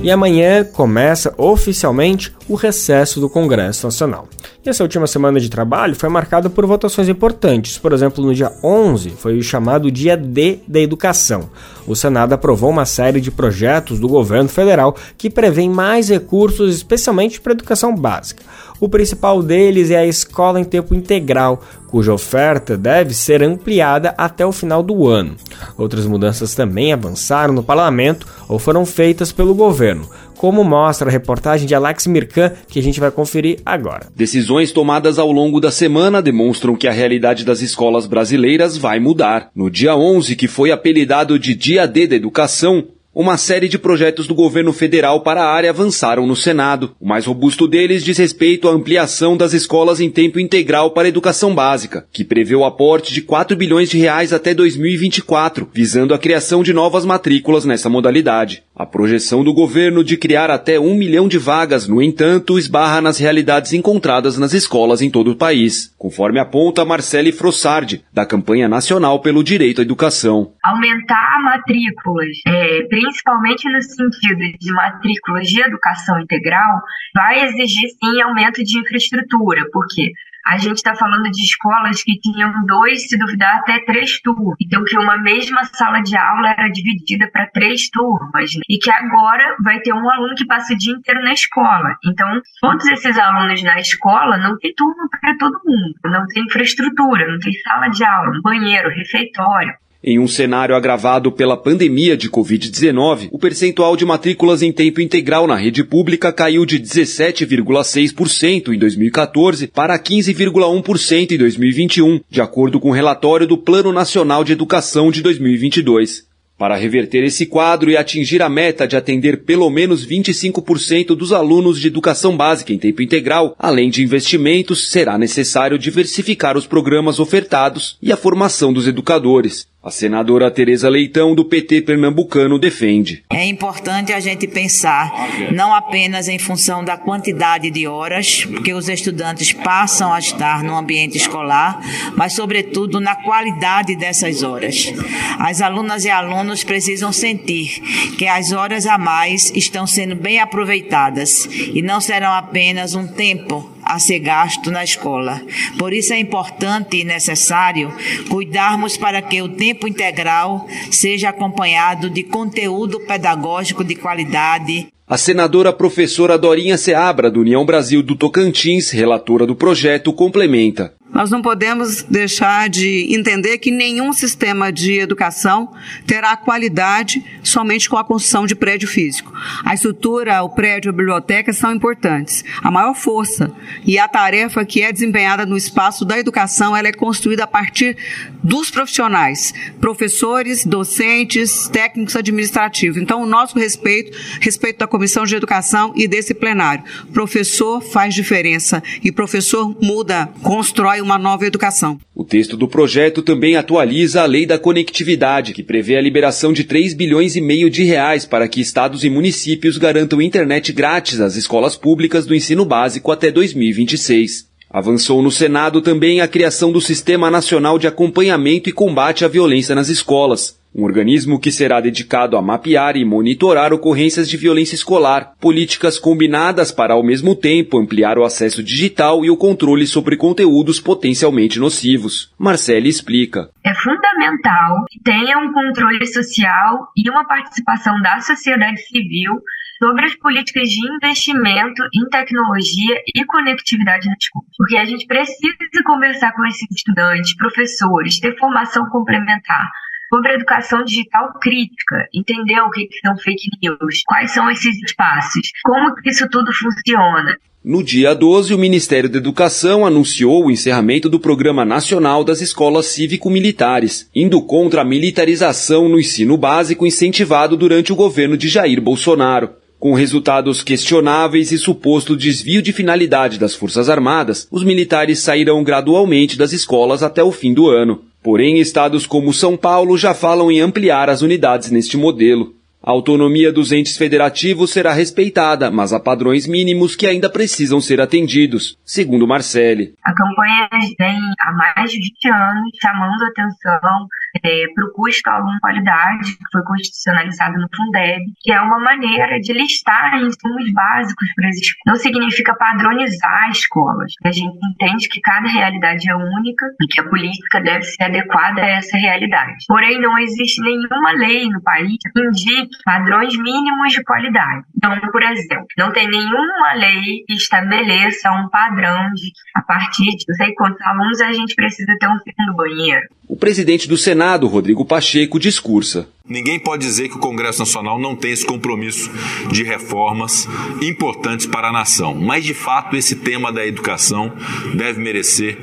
Speaker 1: E amanhã começa oficialmente o recesso do Congresso Nacional. E essa última semana de trabalho foi marcada por votações importantes. Por exemplo, no dia 11 foi o chamado Dia D da Educação. O Senado aprovou uma série de projetos do governo federal que prevêem mais recursos, especialmente para a educação básica. O principal deles é a escola em tempo integral, cuja oferta deve ser ampliada até o final do ano. Outras mudanças também avançaram no parlamento ou foram feitas pelo governo, como mostra a reportagem de Alex Mirkan, que a gente vai conferir agora.
Speaker 11: Decisões tomadas ao longo da semana demonstram que a realidade das escolas brasileiras vai mudar. No dia 11, que foi apelidado de Dia D da Educação, uma série de projetos do governo federal para a área avançaram no Senado. O mais robusto deles diz respeito à ampliação das escolas em tempo integral para a educação básica, que prevê o aporte de 4 bilhões de reais até 2024, visando a criação de novas matrículas nessa modalidade. A projeção do governo de criar até um milhão de vagas, no entanto, esbarra nas realidades encontradas nas escolas em todo o país, conforme aponta Marcele Frossardi, da campanha nacional pelo direito à educação.
Speaker 12: Aumentar matrículas, é, principalmente no sentido de matrículas de educação integral, vai exigir sim aumento de infraestrutura, porque a gente está falando de escolas que tinham dois, se duvidar, até três turmas. Então, que uma mesma sala de aula era dividida para três turmas. Né? E que agora vai ter um aluno que passa o dia inteiro na escola. Então, todos esses alunos na escola não tem turma para todo mundo. Não tem infraestrutura, não tem sala de aula, banheiro, refeitório.
Speaker 11: Em um cenário agravado pela pandemia de Covid-19, o percentual de matrículas em tempo integral na rede pública caiu de 17,6% em 2014 para 15,1% em 2021, de acordo com o relatório do Plano Nacional de Educação de 2022. Para reverter esse quadro e atingir a meta de atender pelo menos 25% dos alunos de educação básica em tempo integral, além de investimentos, será necessário diversificar os programas ofertados e a formação dos educadores. A senadora Tereza Leitão, do PT pernambucano, defende.
Speaker 13: É importante a gente pensar não apenas em função da quantidade de horas que os estudantes passam a estar no ambiente escolar, mas, sobretudo, na qualidade dessas horas. As alunas e alunos precisam sentir que as horas a mais estão sendo bem aproveitadas e não serão apenas um tempo a ser gasto na escola. Por isso é importante e necessário cuidarmos para que o tempo integral seja acompanhado de conteúdo pedagógico de qualidade.
Speaker 11: A senadora professora Dorinha Seabra, do União Brasil do Tocantins, relatora do projeto, complementa.
Speaker 10: Nós não podemos deixar de entender que nenhum sistema de educação terá qualidade somente com a construção de prédio físico. A estrutura, o prédio, a biblioteca são importantes. A maior força e a tarefa que é desempenhada no espaço da educação, ela é construída a partir dos profissionais, professores, docentes, técnicos administrativos. Então, o nosso respeito, respeito da Comissão de Educação e desse plenário. Professor faz diferença e professor muda, constrói uma nova educação.
Speaker 11: O texto do projeto também atualiza a Lei da Conectividade, que prevê a liberação de 3 bilhões e meio de reais para que estados e municípios garantam internet grátis às escolas públicas do ensino básico até 2026. Avançou no Senado também a criação do Sistema Nacional de Acompanhamento e Combate à Violência nas Escolas, um organismo que será dedicado a mapear e monitorar ocorrências de violência escolar, políticas combinadas para ao mesmo tempo ampliar o acesso digital e o controle sobre conteúdos potencialmente nocivos. Marcele explica.
Speaker 12: É fundamental que tenha um controle social e uma participação da sociedade civil sobre as políticas de investimento em tecnologia e conectividade na escola. Porque a gente precisa conversar com esses estudantes, professores, ter formação complementar sobre educação digital crítica, entender o que são fake news, quais são esses espaços, como isso tudo funciona.
Speaker 11: No dia 12, o Ministério da Educação anunciou o encerramento do Programa Nacional das Escolas Cívico-Militares, indo contra a militarização no ensino básico incentivado durante o governo de Jair Bolsonaro. Com resultados questionáveis e suposto desvio de finalidade das Forças Armadas, os militares sairão gradualmente das escolas até o fim do ano. Porém, estados como São Paulo já falam em ampliar as unidades neste modelo. A autonomia dos entes federativos será respeitada, mas há padrões mínimos que ainda precisam ser atendidos, segundo Marcele.
Speaker 12: A campanha vem há mais de 20 anos chamando atenção é, para o custo aluno qualidade, que foi constitucionalizado no Fundeb, que é uma maneira de listar insumos básicos para as escolas. Não significa padronizar escolas. A gente entende que cada realidade é única e que a política deve ser adequada a essa realidade. Porém, não existe nenhuma lei no país que indique padrões mínimos de qualidade. Então, por exemplo, não tem nenhuma lei que estabeleça um padrão de a partir de não sei quantos alunos a gente precisa ter um segundo banheiro.
Speaker 11: O presidente do Senado, Rodrigo Pacheco, discursa.
Speaker 14: Ninguém pode dizer que o Congresso Nacional não tem esse compromisso de reformas importantes para a nação. Mas, de fato, esse tema da educação deve merecer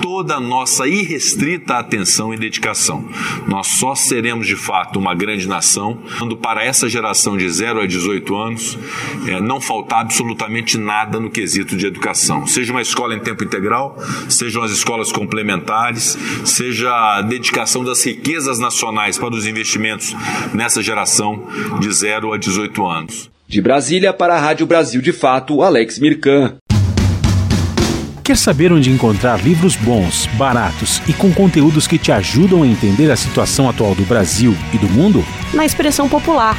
Speaker 14: toda a nossa irrestrita atenção e dedicação. Nós só seremos, de fato, uma grande nação quando, para essa geração de 0 a 18 anos, é, não faltar absolutamente nada no quesito de educação. Seja uma escola em tempo integral, sejam as escolas complementares, seja a dedicação das riquezas nacionais para os investimentos nessa geração de 0 a 18 anos.
Speaker 11: De Brasília para a Rádio Brasil de Fato, Alex Mirkan.
Speaker 15: Quer saber onde encontrar livros bons, baratos e com conteúdos que te ajudam a entender a situação atual do Brasil e do mundo?
Speaker 16: Na Expressão Popular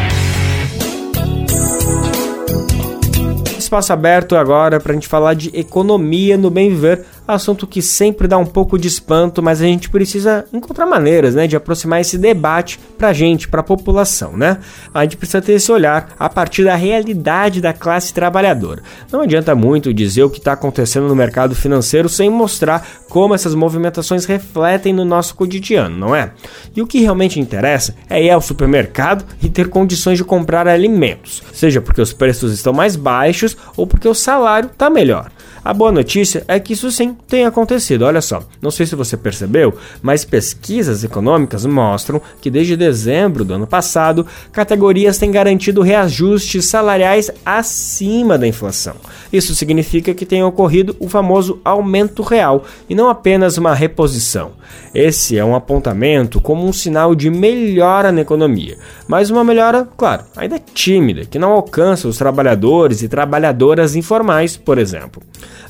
Speaker 1: Espaço aberto agora para a gente falar de economia no bem viver, assunto que sempre dá um pouco de espanto, mas a gente precisa encontrar maneiras, né, de aproximar esse debate para a gente, para a população, né? A gente precisa ter esse olhar a partir da realidade da classe trabalhadora. Não adianta muito dizer o que está acontecendo no mercado financeiro sem mostrar como essas movimentações refletem no nosso cotidiano, não é? E o que realmente interessa é ir ao supermercado e ter condições de comprar alimentos, seja porque os preços estão mais baixos ou porque o salário está melhor. A boa notícia é que isso sim tem acontecido. Olha só, não sei se você percebeu, mas pesquisas econômicas mostram que desde dezembro do ano passado, categorias têm garantido reajustes salariais acima da inflação. Isso significa que tem ocorrido o famoso aumento real e não apenas uma reposição. Esse é um apontamento como um sinal de melhora na economia, mas uma melhora, claro, ainda tímida, que não alcança os trabalhadores e trabalhadoras informais, por exemplo.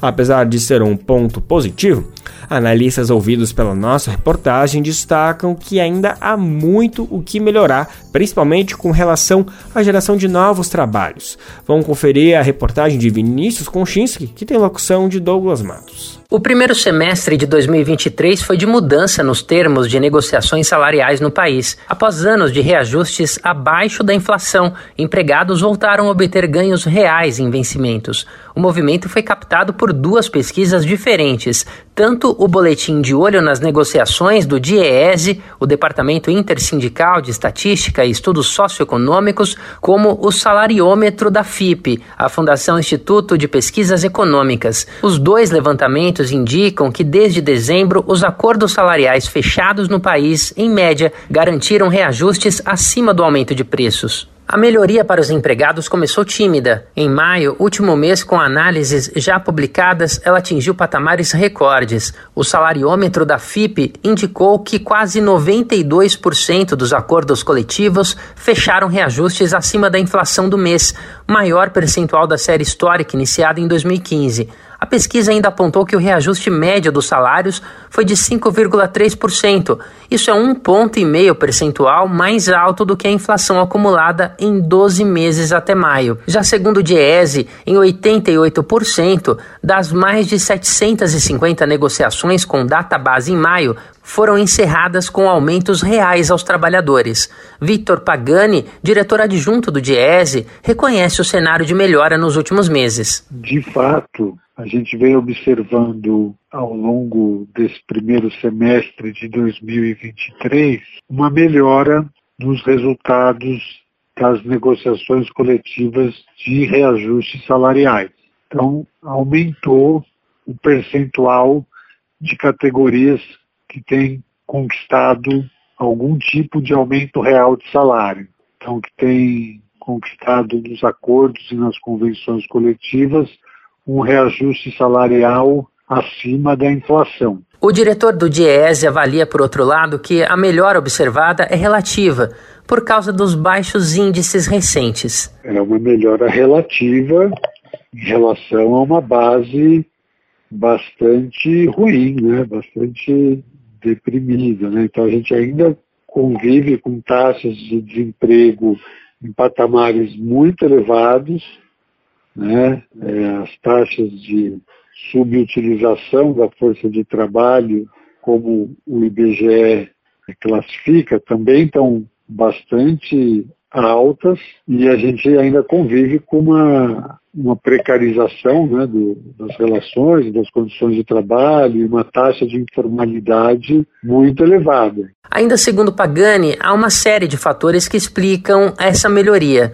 Speaker 1: Apesar de ser um ponto positivo, analistas ouvidos pela nossa reportagem destacam que ainda há muito o que melhorar, principalmente com relação à geração de novos trabalhos. Vamos conferir a reportagem de Vinícius Konchinski, que tem locução de Douglas Matos.
Speaker 17: O primeiro semestre de 2023 foi de mudança nos termos de negociações salariais no país. Após anos de reajustes abaixo da inflação, empregados voltaram a obter ganhos reais em vencimentos. O movimento foi captado por duas pesquisas diferentes, tanto o boletim de olho nas negociações do DIEESE, o Departamento Intersindical de Estatística e Estudos Socioeconômicos, como o salariômetro da FIP, a Fundação Instituto de Pesquisas Econômicas. Os dois levantamentos indicam que desde dezembro os acordos salariais fechados no país, em média, garantiram reajustes acima do aumento de preços. A melhoria para os empregados começou tímida. Em maio, último mês com análises já publicadas, ela atingiu patamares recordes. O salariômetro da FIP indicou que quase 92% dos acordos coletivos fecharam reajustes acima da inflação do mês, maior percentual da série histórica iniciada em 2015. A pesquisa ainda apontou que o reajuste médio dos salários foi de 5,3%. Isso é um ponto e meio percentual mais alto do que a inflação acumulada em 12 meses até maio. Já segundo o Diese, em 88% das mais de 750 negociações com data base em maio, foram encerradas com aumentos reais aos trabalhadores. Victor Pagani, diretor adjunto do Diese, reconhece o cenário de melhora nos últimos meses.
Speaker 18: De fato, a gente vem observando ao longo desse primeiro semestre de 2023 uma melhora nos resultados das negociações coletivas de reajustes salariais. Então, aumentou o percentual de categorias que têm conquistado algum tipo de aumento real de salário. Então, que tem conquistado nos acordos e nas convenções coletivas um reajuste salarial acima da inflação.
Speaker 17: O diretor do DIEESE avalia, por outro lado, que a melhora observada é relativa, por causa dos baixos índices recentes.
Speaker 18: É uma melhora relativa em relação a uma base bastante ruim, né? bastante deprimida. Né? Então a gente ainda convive com taxas de desemprego em patamares muito elevados, né? É, as taxas de subutilização da força de trabalho, como o IBGE classifica, também estão bastante altas e a gente ainda convive com uma, uma precarização né, do, das relações, das condições de trabalho e uma taxa de informalidade muito elevada.
Speaker 17: Ainda segundo Pagani, há uma série de fatores que explicam essa melhoria.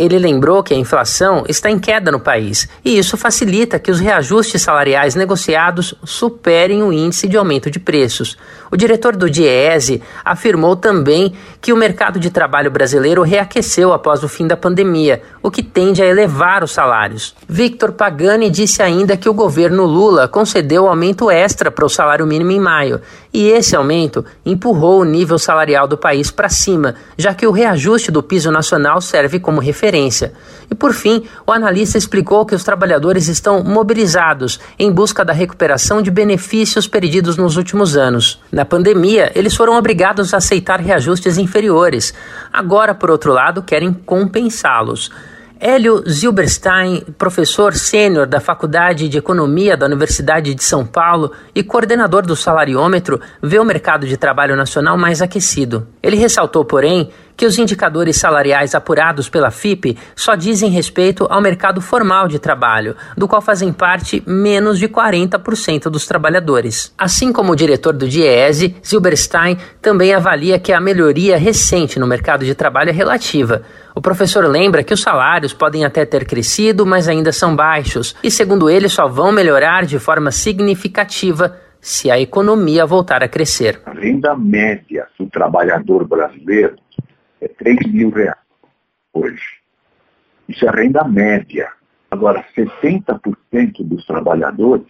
Speaker 17: Ele lembrou que a inflação está em queda no país e isso facilita que os reajustes salariais negociados superem o índice de aumento de preços. O diretor do DIEESE afirmou também que o mercado de trabalho brasileiro reaqueceu após o fim da pandemia, o que tende a elevar os salários. Victor Pagani disse ainda que o governo Lula concedeu aumento extra para o salário mínimo em maio, e esse aumento empurrou o nível salarial do país para cima, já que o reajuste do piso nacional serve como referência. E por fim, o analista explicou que os trabalhadores estão mobilizados em busca da recuperação de benefícios perdidos nos últimos anos. Na pandemia, eles foram obrigados a aceitar reajustes inferiores. Agora, por outro lado, querem compensá-los. Hélio Zilberstein, professor sênior da Faculdade de Economia da Universidade de São Paulo e coordenador do salariômetro, vê o mercado de trabalho nacional mais aquecido. Ele ressaltou, porém, que os indicadores salariais apurados pela FIP só dizem respeito ao mercado formal de trabalho, do qual fazem parte menos de 40% dos trabalhadores. Assim como o diretor do DIEESE, Zilberstein também avalia que a melhoria recente no mercado de trabalho é relativa. O professor lembra que os salários podem até ter crescido, mas ainda são baixos, e segundo ele só vão melhorar de forma significativa se a economia voltar a crescer.
Speaker 19: A renda média do trabalhador brasileiro é 3 mil reais hoje. Isso é renda média. Agora, 70% dos trabalhadores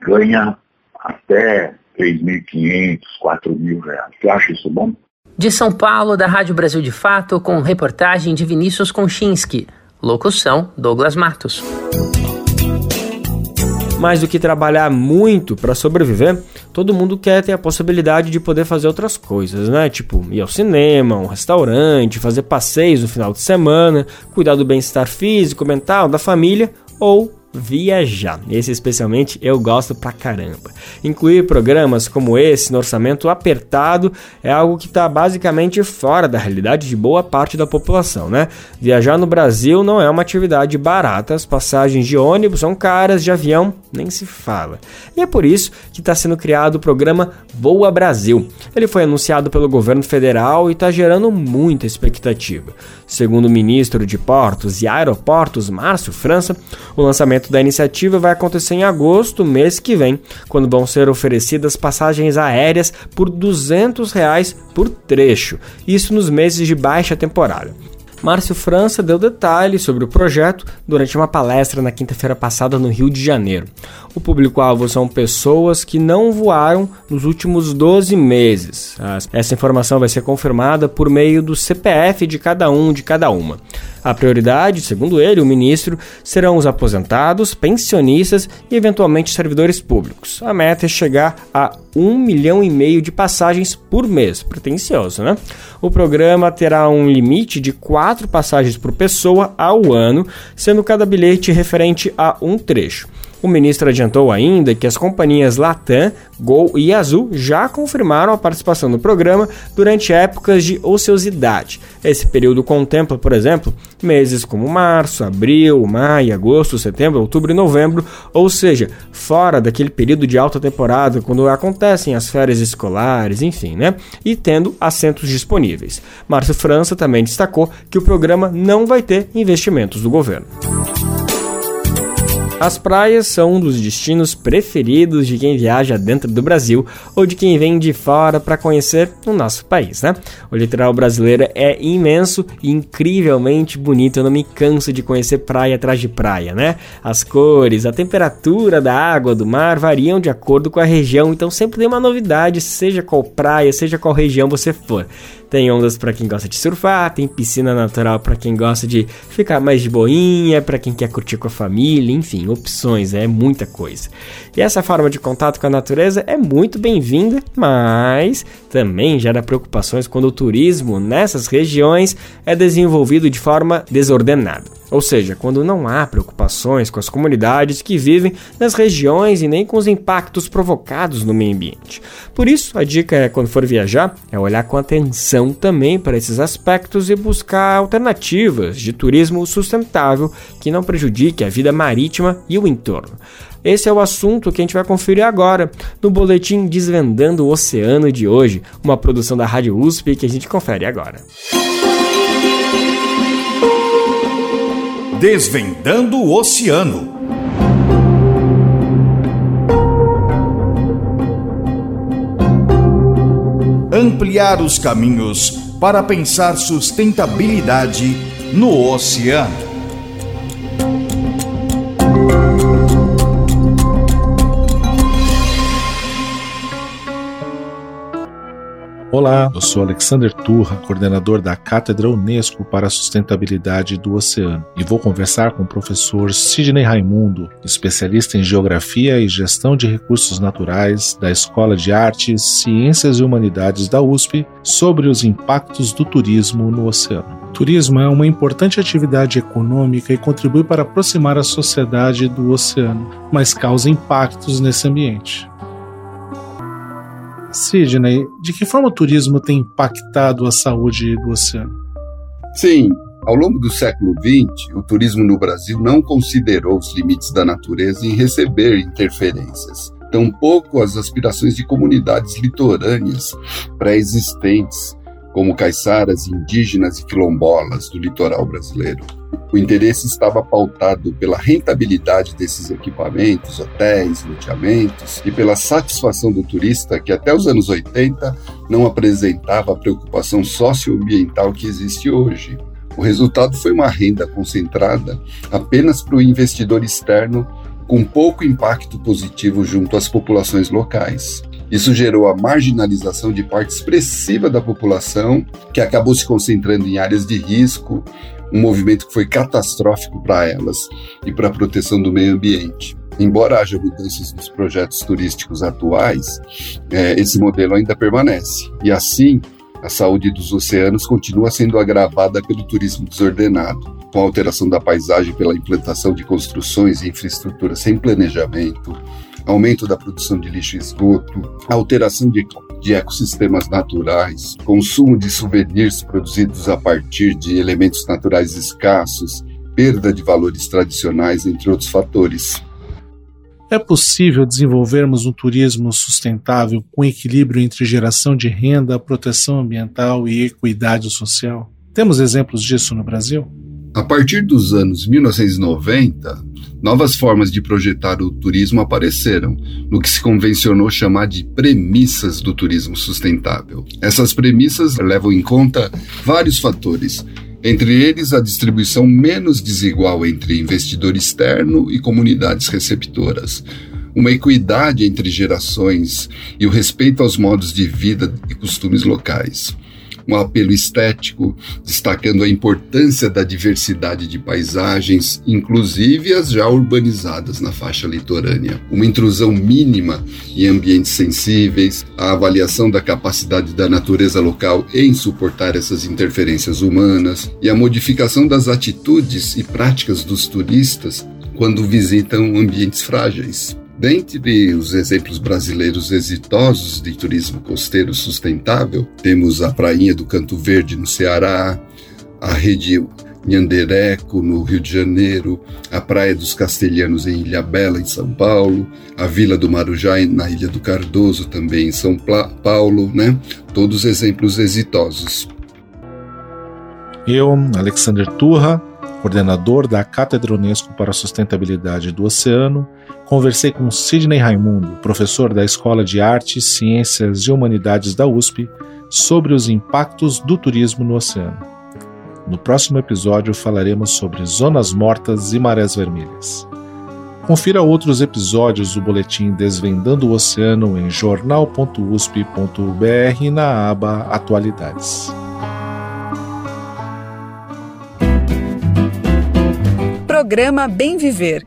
Speaker 19: ganha até 3.500, 4 mil reais. Você acha isso bom?
Speaker 17: De São Paulo, da Rádio Brasil de Fato, com reportagem de Vinícius Konchinski. Locução: Douglas Matos.
Speaker 1: Mais do que trabalhar muito para sobreviver, todo mundo quer ter a possibilidade de poder fazer outras coisas, né? Tipo, ir ao cinema, um restaurante, fazer passeios no final de semana, cuidar do bem-estar físico, mental, da família ou viajar. Esse especialmente eu gosto pra caramba. Incluir programas como esse no orçamento apertado é algo que está basicamente fora da realidade de boa parte da população, né? Viajar no Brasil não é uma atividade barata, as passagens de ônibus são caras, de avião nem se fala. E é por isso que está sendo criado o programa Voa Brasil. Ele foi anunciado pelo governo federal e está gerando muita expectativa. Segundo o ministro de Portos e Aeroportos, Márcio França, o lançamento da iniciativa vai acontecer em agosto, mês que vem, quando vão ser oferecidas passagens aéreas por 200 reais por trecho, isso nos meses de baixa temporada. Márcio França deu detalhes sobre o projeto durante uma palestra na quinta-feira passada no Rio de Janeiro. O público-alvo são pessoas que não voaram nos últimos 12 meses. Essa informação vai ser confirmada por meio do CPF de cada um de cada uma. A prioridade, segundo ele, o ministro, serão os aposentados, pensionistas e eventualmente servidores públicos. A meta é chegar a um milhão e meio de passagens por mês. Pretencioso, né? O programa terá um limite de quatro passagens por pessoa ao ano, sendo cada bilhete referente a um trecho. O ministro adiantou ainda que as companhias Latam, Gol e Azul já confirmaram a participação no programa durante épocas de ociosidade. Esse período contempla, por exemplo, meses como março, abril, maio, agosto, setembro, outubro e novembro, ou seja, fora daquele período de alta temporada quando acontecem as férias escolares, enfim, né? E tendo assentos disponíveis. Márcio França também destacou que o programa não vai ter investimentos do governo. As praias são um dos destinos preferidos de quem viaja dentro do Brasil ou de quem vem de fora para conhecer o nosso país, né? O litoral brasileiro é imenso e incrivelmente bonito. Eu não me canso de conhecer praia atrás de praia, né? As cores, a temperatura da água do mar variam de acordo com a região, então sempre tem uma novidade, seja qual praia, seja qual região você for. Tem ondas para quem gosta de surfar, tem piscina natural para quem gosta de ficar mais de boinha, para quem quer curtir com a família, enfim, opções, é muita coisa. E essa forma de contato com a natureza é muito bem-vinda, mas também gera preocupações quando o turismo nessas regiões é desenvolvido de forma desordenada. Ou seja, quando não há preocupações com as comunidades que vivem nas regiões e nem com os impactos provocados no meio ambiente. Por isso, a dica é quando for viajar, é olhar com atenção também para esses aspectos e buscar alternativas de turismo sustentável que não prejudique a vida marítima e o entorno. Esse é o assunto que a gente vai conferir agora no boletim Desvendando o Oceano de hoje, uma produção da Rádio USP que a gente confere agora.
Speaker 20: Desvendando o Oceano. Ampliar os caminhos para pensar sustentabilidade no oceano.
Speaker 21: Olá, eu sou Alexander Turra, coordenador da Cátedra Unesco para a Sustentabilidade do Oceano, e vou conversar com o professor Sidney Raimundo, especialista em Geografia e Gestão de Recursos Naturais da Escola de Artes, Ciências e Humanidades da USP, sobre os impactos do turismo no oceano. Turismo é uma importante atividade econômica e contribui para aproximar a sociedade do oceano, mas causa impactos nesse ambiente. Sidney, de que forma o turismo tem impactado a saúde do oceano?
Speaker 22: Sim, ao longo do século XX, o turismo no Brasil não considerou os limites da natureza em receber interferências, tampouco as aspirações de comunidades litorâneas pré-existentes, como caiçaras, indígenas e quilombolas do litoral brasileiro. O interesse estava pautado pela rentabilidade desses equipamentos, hotéis, loteamentos e pela satisfação do turista que até os anos 80 não apresentava a preocupação socioambiental que existe hoje. O resultado foi uma renda concentrada apenas para o investidor externo com pouco impacto positivo junto às populações locais. Isso gerou a marginalização de parte expressiva da população, que acabou se concentrando em áreas de risco, um movimento que foi catastrófico para elas e para a proteção do meio ambiente. Embora haja mudanças nos projetos turísticos atuais, é, esse modelo ainda permanece. E assim, a saúde dos oceanos continua sendo agravada pelo turismo desordenado, com a alteração da paisagem pela implantação de construções e infraestruturas sem planejamento, aumento da produção de lixo e esgoto, alteração de, de ecossistemas naturais, consumo de souvenirs produzidos a partir de elementos naturais escassos, perda de valores tradicionais, entre outros fatores.
Speaker 21: É possível desenvolvermos um turismo sustentável com equilíbrio entre geração de renda, proteção ambiental e equidade social? Temos exemplos disso no Brasil?
Speaker 22: A partir dos anos 1990, novas formas de projetar o turismo apareceram, no que se convencionou chamar de premissas do turismo sustentável. Essas premissas levam em conta vários fatores, entre eles a distribuição menos desigual entre investidor externo e comunidades receptoras, uma equidade entre gerações e o respeito aos modos de vida e costumes locais um apelo estético, destacando a importância da diversidade de paisagens, inclusive as já urbanizadas na faixa litorânea, uma intrusão mínima em ambientes sensíveis, a avaliação da capacidade da natureza local em suportar essas interferências humanas e a modificação das atitudes e práticas dos turistas quando visitam ambientes frágeis. Dentre os exemplos brasileiros exitosos de turismo costeiro sustentável, temos a Prainha do Canto Verde, no Ceará, a rede Nhandereco, no Rio de Janeiro, a Praia dos Castelhanos, em Ilha Bela, em São Paulo, a Vila do Marujá, na Ilha do Cardoso, também em São Paulo, né? Todos exemplos exitosos.
Speaker 21: Eu, Alexander Turra, coordenador da Cátedra Unesco para a Sustentabilidade do Oceano, conversei com Sidney Raimundo, professor da Escola de Artes, Ciências e Humanidades da USP, sobre os impactos do turismo no oceano. No próximo episódio falaremos sobre zonas mortas e marés vermelhas. Confira outros episódios do boletim Desvendando o Oceano em jornal.usp.br na aba Atualidades.
Speaker 23: Programa Bem Viver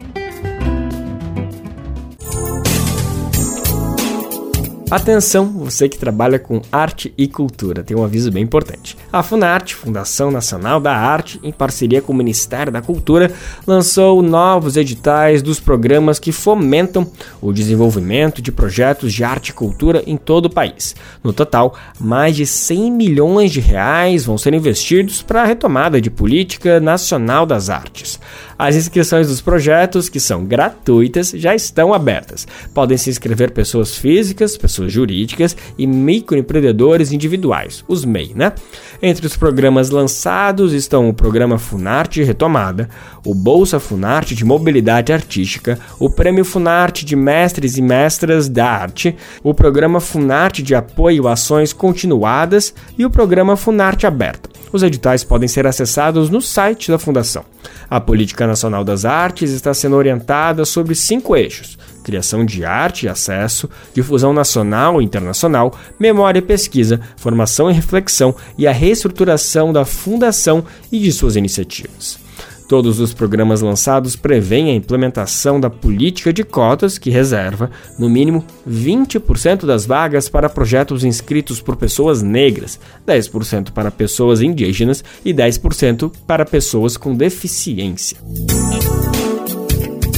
Speaker 1: Atenção, você que trabalha com arte e cultura, tem um aviso bem importante. A Funarte, Fundação Nacional da Arte, em parceria com o Ministério da Cultura, lançou novos editais dos programas que fomentam o desenvolvimento de projetos de arte e cultura em todo o país. No total, mais de 100 milhões de reais vão ser investidos para a retomada de política nacional das artes. As inscrições dos projetos, que são gratuitas, já estão abertas. Podem se inscrever pessoas físicas, pessoas jurídicas e microempreendedores individuais, os MEI, né? Entre os programas lançados estão o Programa Funarte Retomada, o Bolsa Funarte de Mobilidade Artística, o Prêmio Funarte de Mestres e Mestras da Arte, o Programa Funarte de Apoio a Ações Continuadas e o Programa Funarte Aberta. Os editais podem ser acessados no site da Fundação. A Política Nacional das Artes está sendo orientada sobre cinco eixos: criação de arte e acesso, difusão nacional e internacional, memória e pesquisa, formação e reflexão e a reestruturação da Fundação e de suas iniciativas. Todos os programas lançados prevêem a implementação da política de cotas que reserva, no mínimo, 20% das vagas para projetos inscritos por pessoas negras, 10% para pessoas indígenas e 10% para pessoas com deficiência.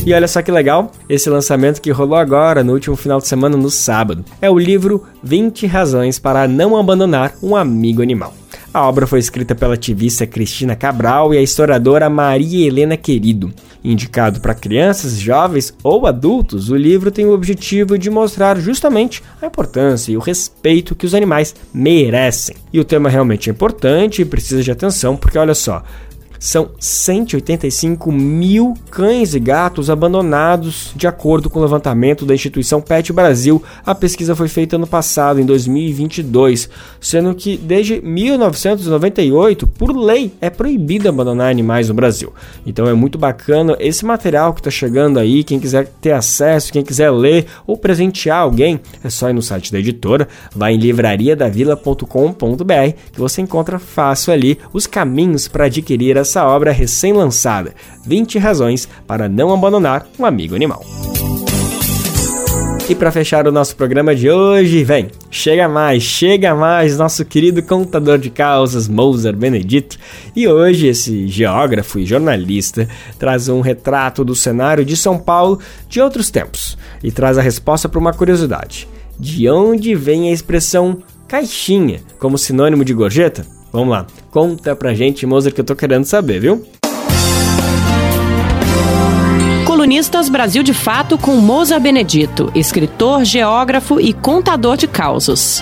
Speaker 1: E olha só que legal, esse lançamento que rolou agora, no último final de semana, no sábado, é o livro 20 Razões para Não Abandonar um Amigo Animal. A obra foi escrita pela ativista Cristina Cabral e a historiadora Maria Helena Querido. Indicado para crianças, jovens ou adultos, o livro tem o objetivo de mostrar justamente a importância e o respeito que os animais merecem. E o tema realmente é importante e precisa de atenção, porque olha só, são 185 mil cães e gatos abandonados, de acordo com o levantamento da instituição Pet Brasil. A pesquisa foi feita no passado, em 2022, sendo que desde 1998, por lei, é proibido abandonar animais no Brasil. Então é muito bacana esse material que está chegando aí. Quem quiser ter acesso, quem quiser ler ou presentear alguém, é só ir no site da editora, vai em livrariadavila.com.br que você encontra fácil ali os caminhos para adquirir as essa obra recém-lançada: 20 razões para não abandonar um amigo animal. E para fechar o nosso programa de hoje, vem, chega mais, chega mais, nosso querido contador de causas, Moser Benedito. E hoje esse geógrafo e jornalista traz um retrato do cenário de São Paulo de outros tempos e traz a resposta para uma curiosidade. De onde vem a expressão caixinha como sinônimo de gorjeta? Vamos lá, conta pra gente, Moser, que eu tô querendo saber, viu?
Speaker 16: Colunistas Brasil de Fato com Moza Benedito, escritor, geógrafo e contador de causos.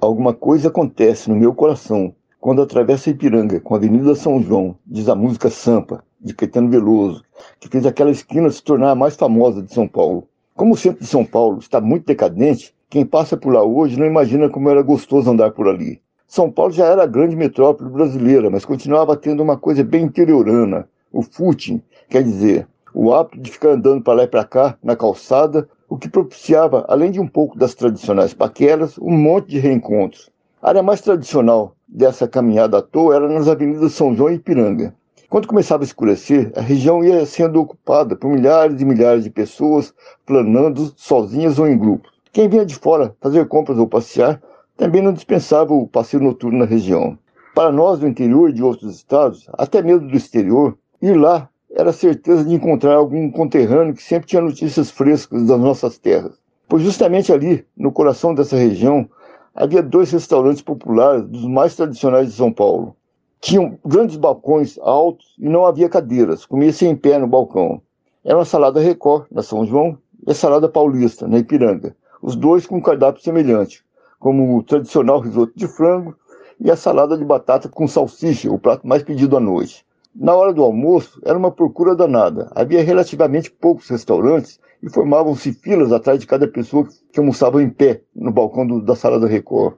Speaker 24: Alguma coisa acontece no meu coração quando atravesso a Ipiranga com a Avenida São João, diz a música Sampa, de Caetano Veloso, que fez aquela esquina se tornar a mais famosa de São Paulo. Como o centro de São Paulo está muito decadente, quem passa por lá hoje não imagina como era gostoso andar por ali. São Paulo já era a grande metrópole brasileira, mas continuava tendo uma coisa bem interiorana, o footing, quer dizer, o hábito de ficar andando para lá e para cá na calçada, o que propiciava, além de um pouco das tradicionais paqueras, um monte de reencontros. A área mais tradicional dessa caminhada à toa era nas avenidas São João e Ipiranga. Quando começava a escurecer, a região ia sendo ocupada por milhares e milhares de pessoas planando sozinhas ou em grupos. Quem vinha de fora fazer compras ou passear também não dispensava o passeio noturno na região. Para nós do interior e de outros estados, até mesmo do exterior, ir lá era certeza de encontrar algum conterrâneo que sempre tinha notícias frescas das nossas terras. Pois justamente ali, no coração dessa região, havia dois restaurantes populares dos mais tradicionais de São Paulo. Tinham grandes balcões altos e não havia cadeiras, comia-se em pé no balcão. Era uma salada Record, na São João, e a salada paulista, na Ipiranga os dois com um cardápio semelhante, como o tradicional risoto de frango e a salada de batata com salsicha, o prato mais pedido à noite. Na hora do almoço, era uma procura danada. Havia relativamente poucos restaurantes e formavam-se filas atrás de cada pessoa que almoçava em pé no balcão do, da sala da Record.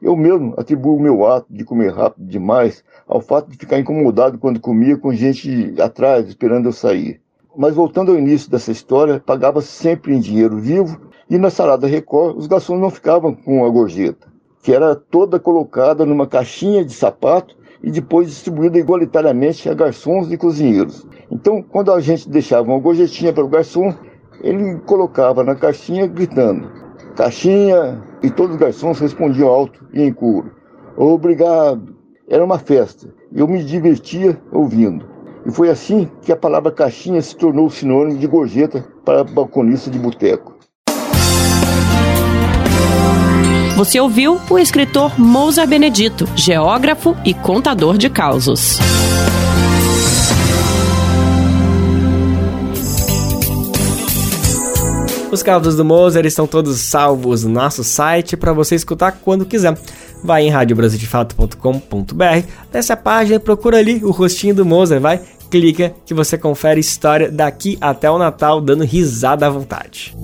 Speaker 24: Eu mesmo atribuo o meu ato de comer rápido demais ao fato de ficar incomodado quando comia com gente atrás esperando eu sair. Mas voltando ao início dessa história, pagava sempre em dinheiro vivo e na salada Record os garçons não ficavam com a gorjeta, que era toda colocada numa caixinha de sapato e depois distribuída igualitariamente a garçons e cozinheiros. Então, quando a gente deixava uma gorjetinha para o garçom, ele colocava na caixinha gritando: Caixinha! E todos os garçons respondiam alto e em coro: Obrigado! Era uma festa. Eu me divertia ouvindo. E foi assim que a palavra caixinha se tornou sinônimo de gorjeta para balconista de boteco.
Speaker 16: Você ouviu o escritor Mousa Benedito, geógrafo e contador de causos.
Speaker 1: Os causos do Mozart estão todos salvos no nosso site para você escutar quando quiser. Vai em radiobrasildefato.com.br, nessa página procura ali o rostinho do Mozart, vai, clica que você confere história daqui até o Natal dando risada à vontade.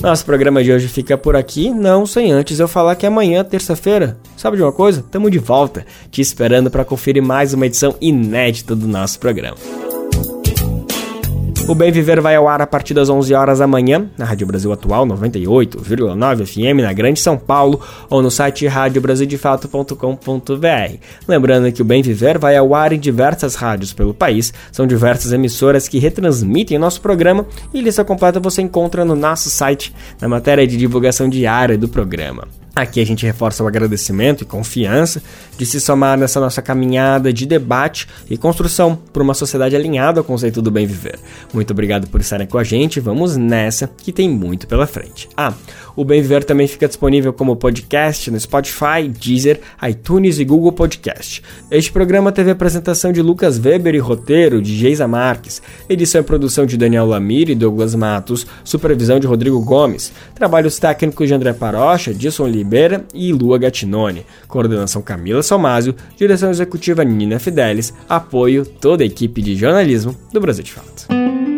Speaker 1: Nosso programa de hoje fica por aqui, não sem antes eu falar que amanhã, terça-feira, sabe de uma coisa? Tamo de volta, te esperando para conferir mais uma edição inédita do nosso programa. O Bem Viver vai ao ar a partir das 11 horas da manhã, na Rádio Brasil Atual 98,9 FM na Grande São Paulo ou no site radiobrasildefato.com.br. Lembrando que o Bem Viver vai ao ar em diversas rádios pelo país, são diversas emissoras que retransmitem nosso programa e lista completa você encontra no nosso site, na matéria de divulgação diária do programa. Aqui a gente reforça o agradecimento e confiança de se somar nessa nossa caminhada de debate e construção por uma sociedade alinhada ao conceito do bem viver. Muito obrigado por estarem com a gente, vamos nessa que tem muito pela frente. Ah, o Bem Viver também fica disponível como podcast no Spotify, Deezer, iTunes e Google Podcast. Este programa teve apresentação de Lucas Weber e roteiro de Geisa Marques, edição e produção de Daniel Lamir e Douglas Matos, supervisão de Rodrigo Gomes, trabalhos técnicos de André Parocha, Dilson Ribeira e Lua Gattinone, coordenação Camila Salmásio, direção executiva Nina Fidelis, apoio toda a equipe de jornalismo do Brasil de Fato.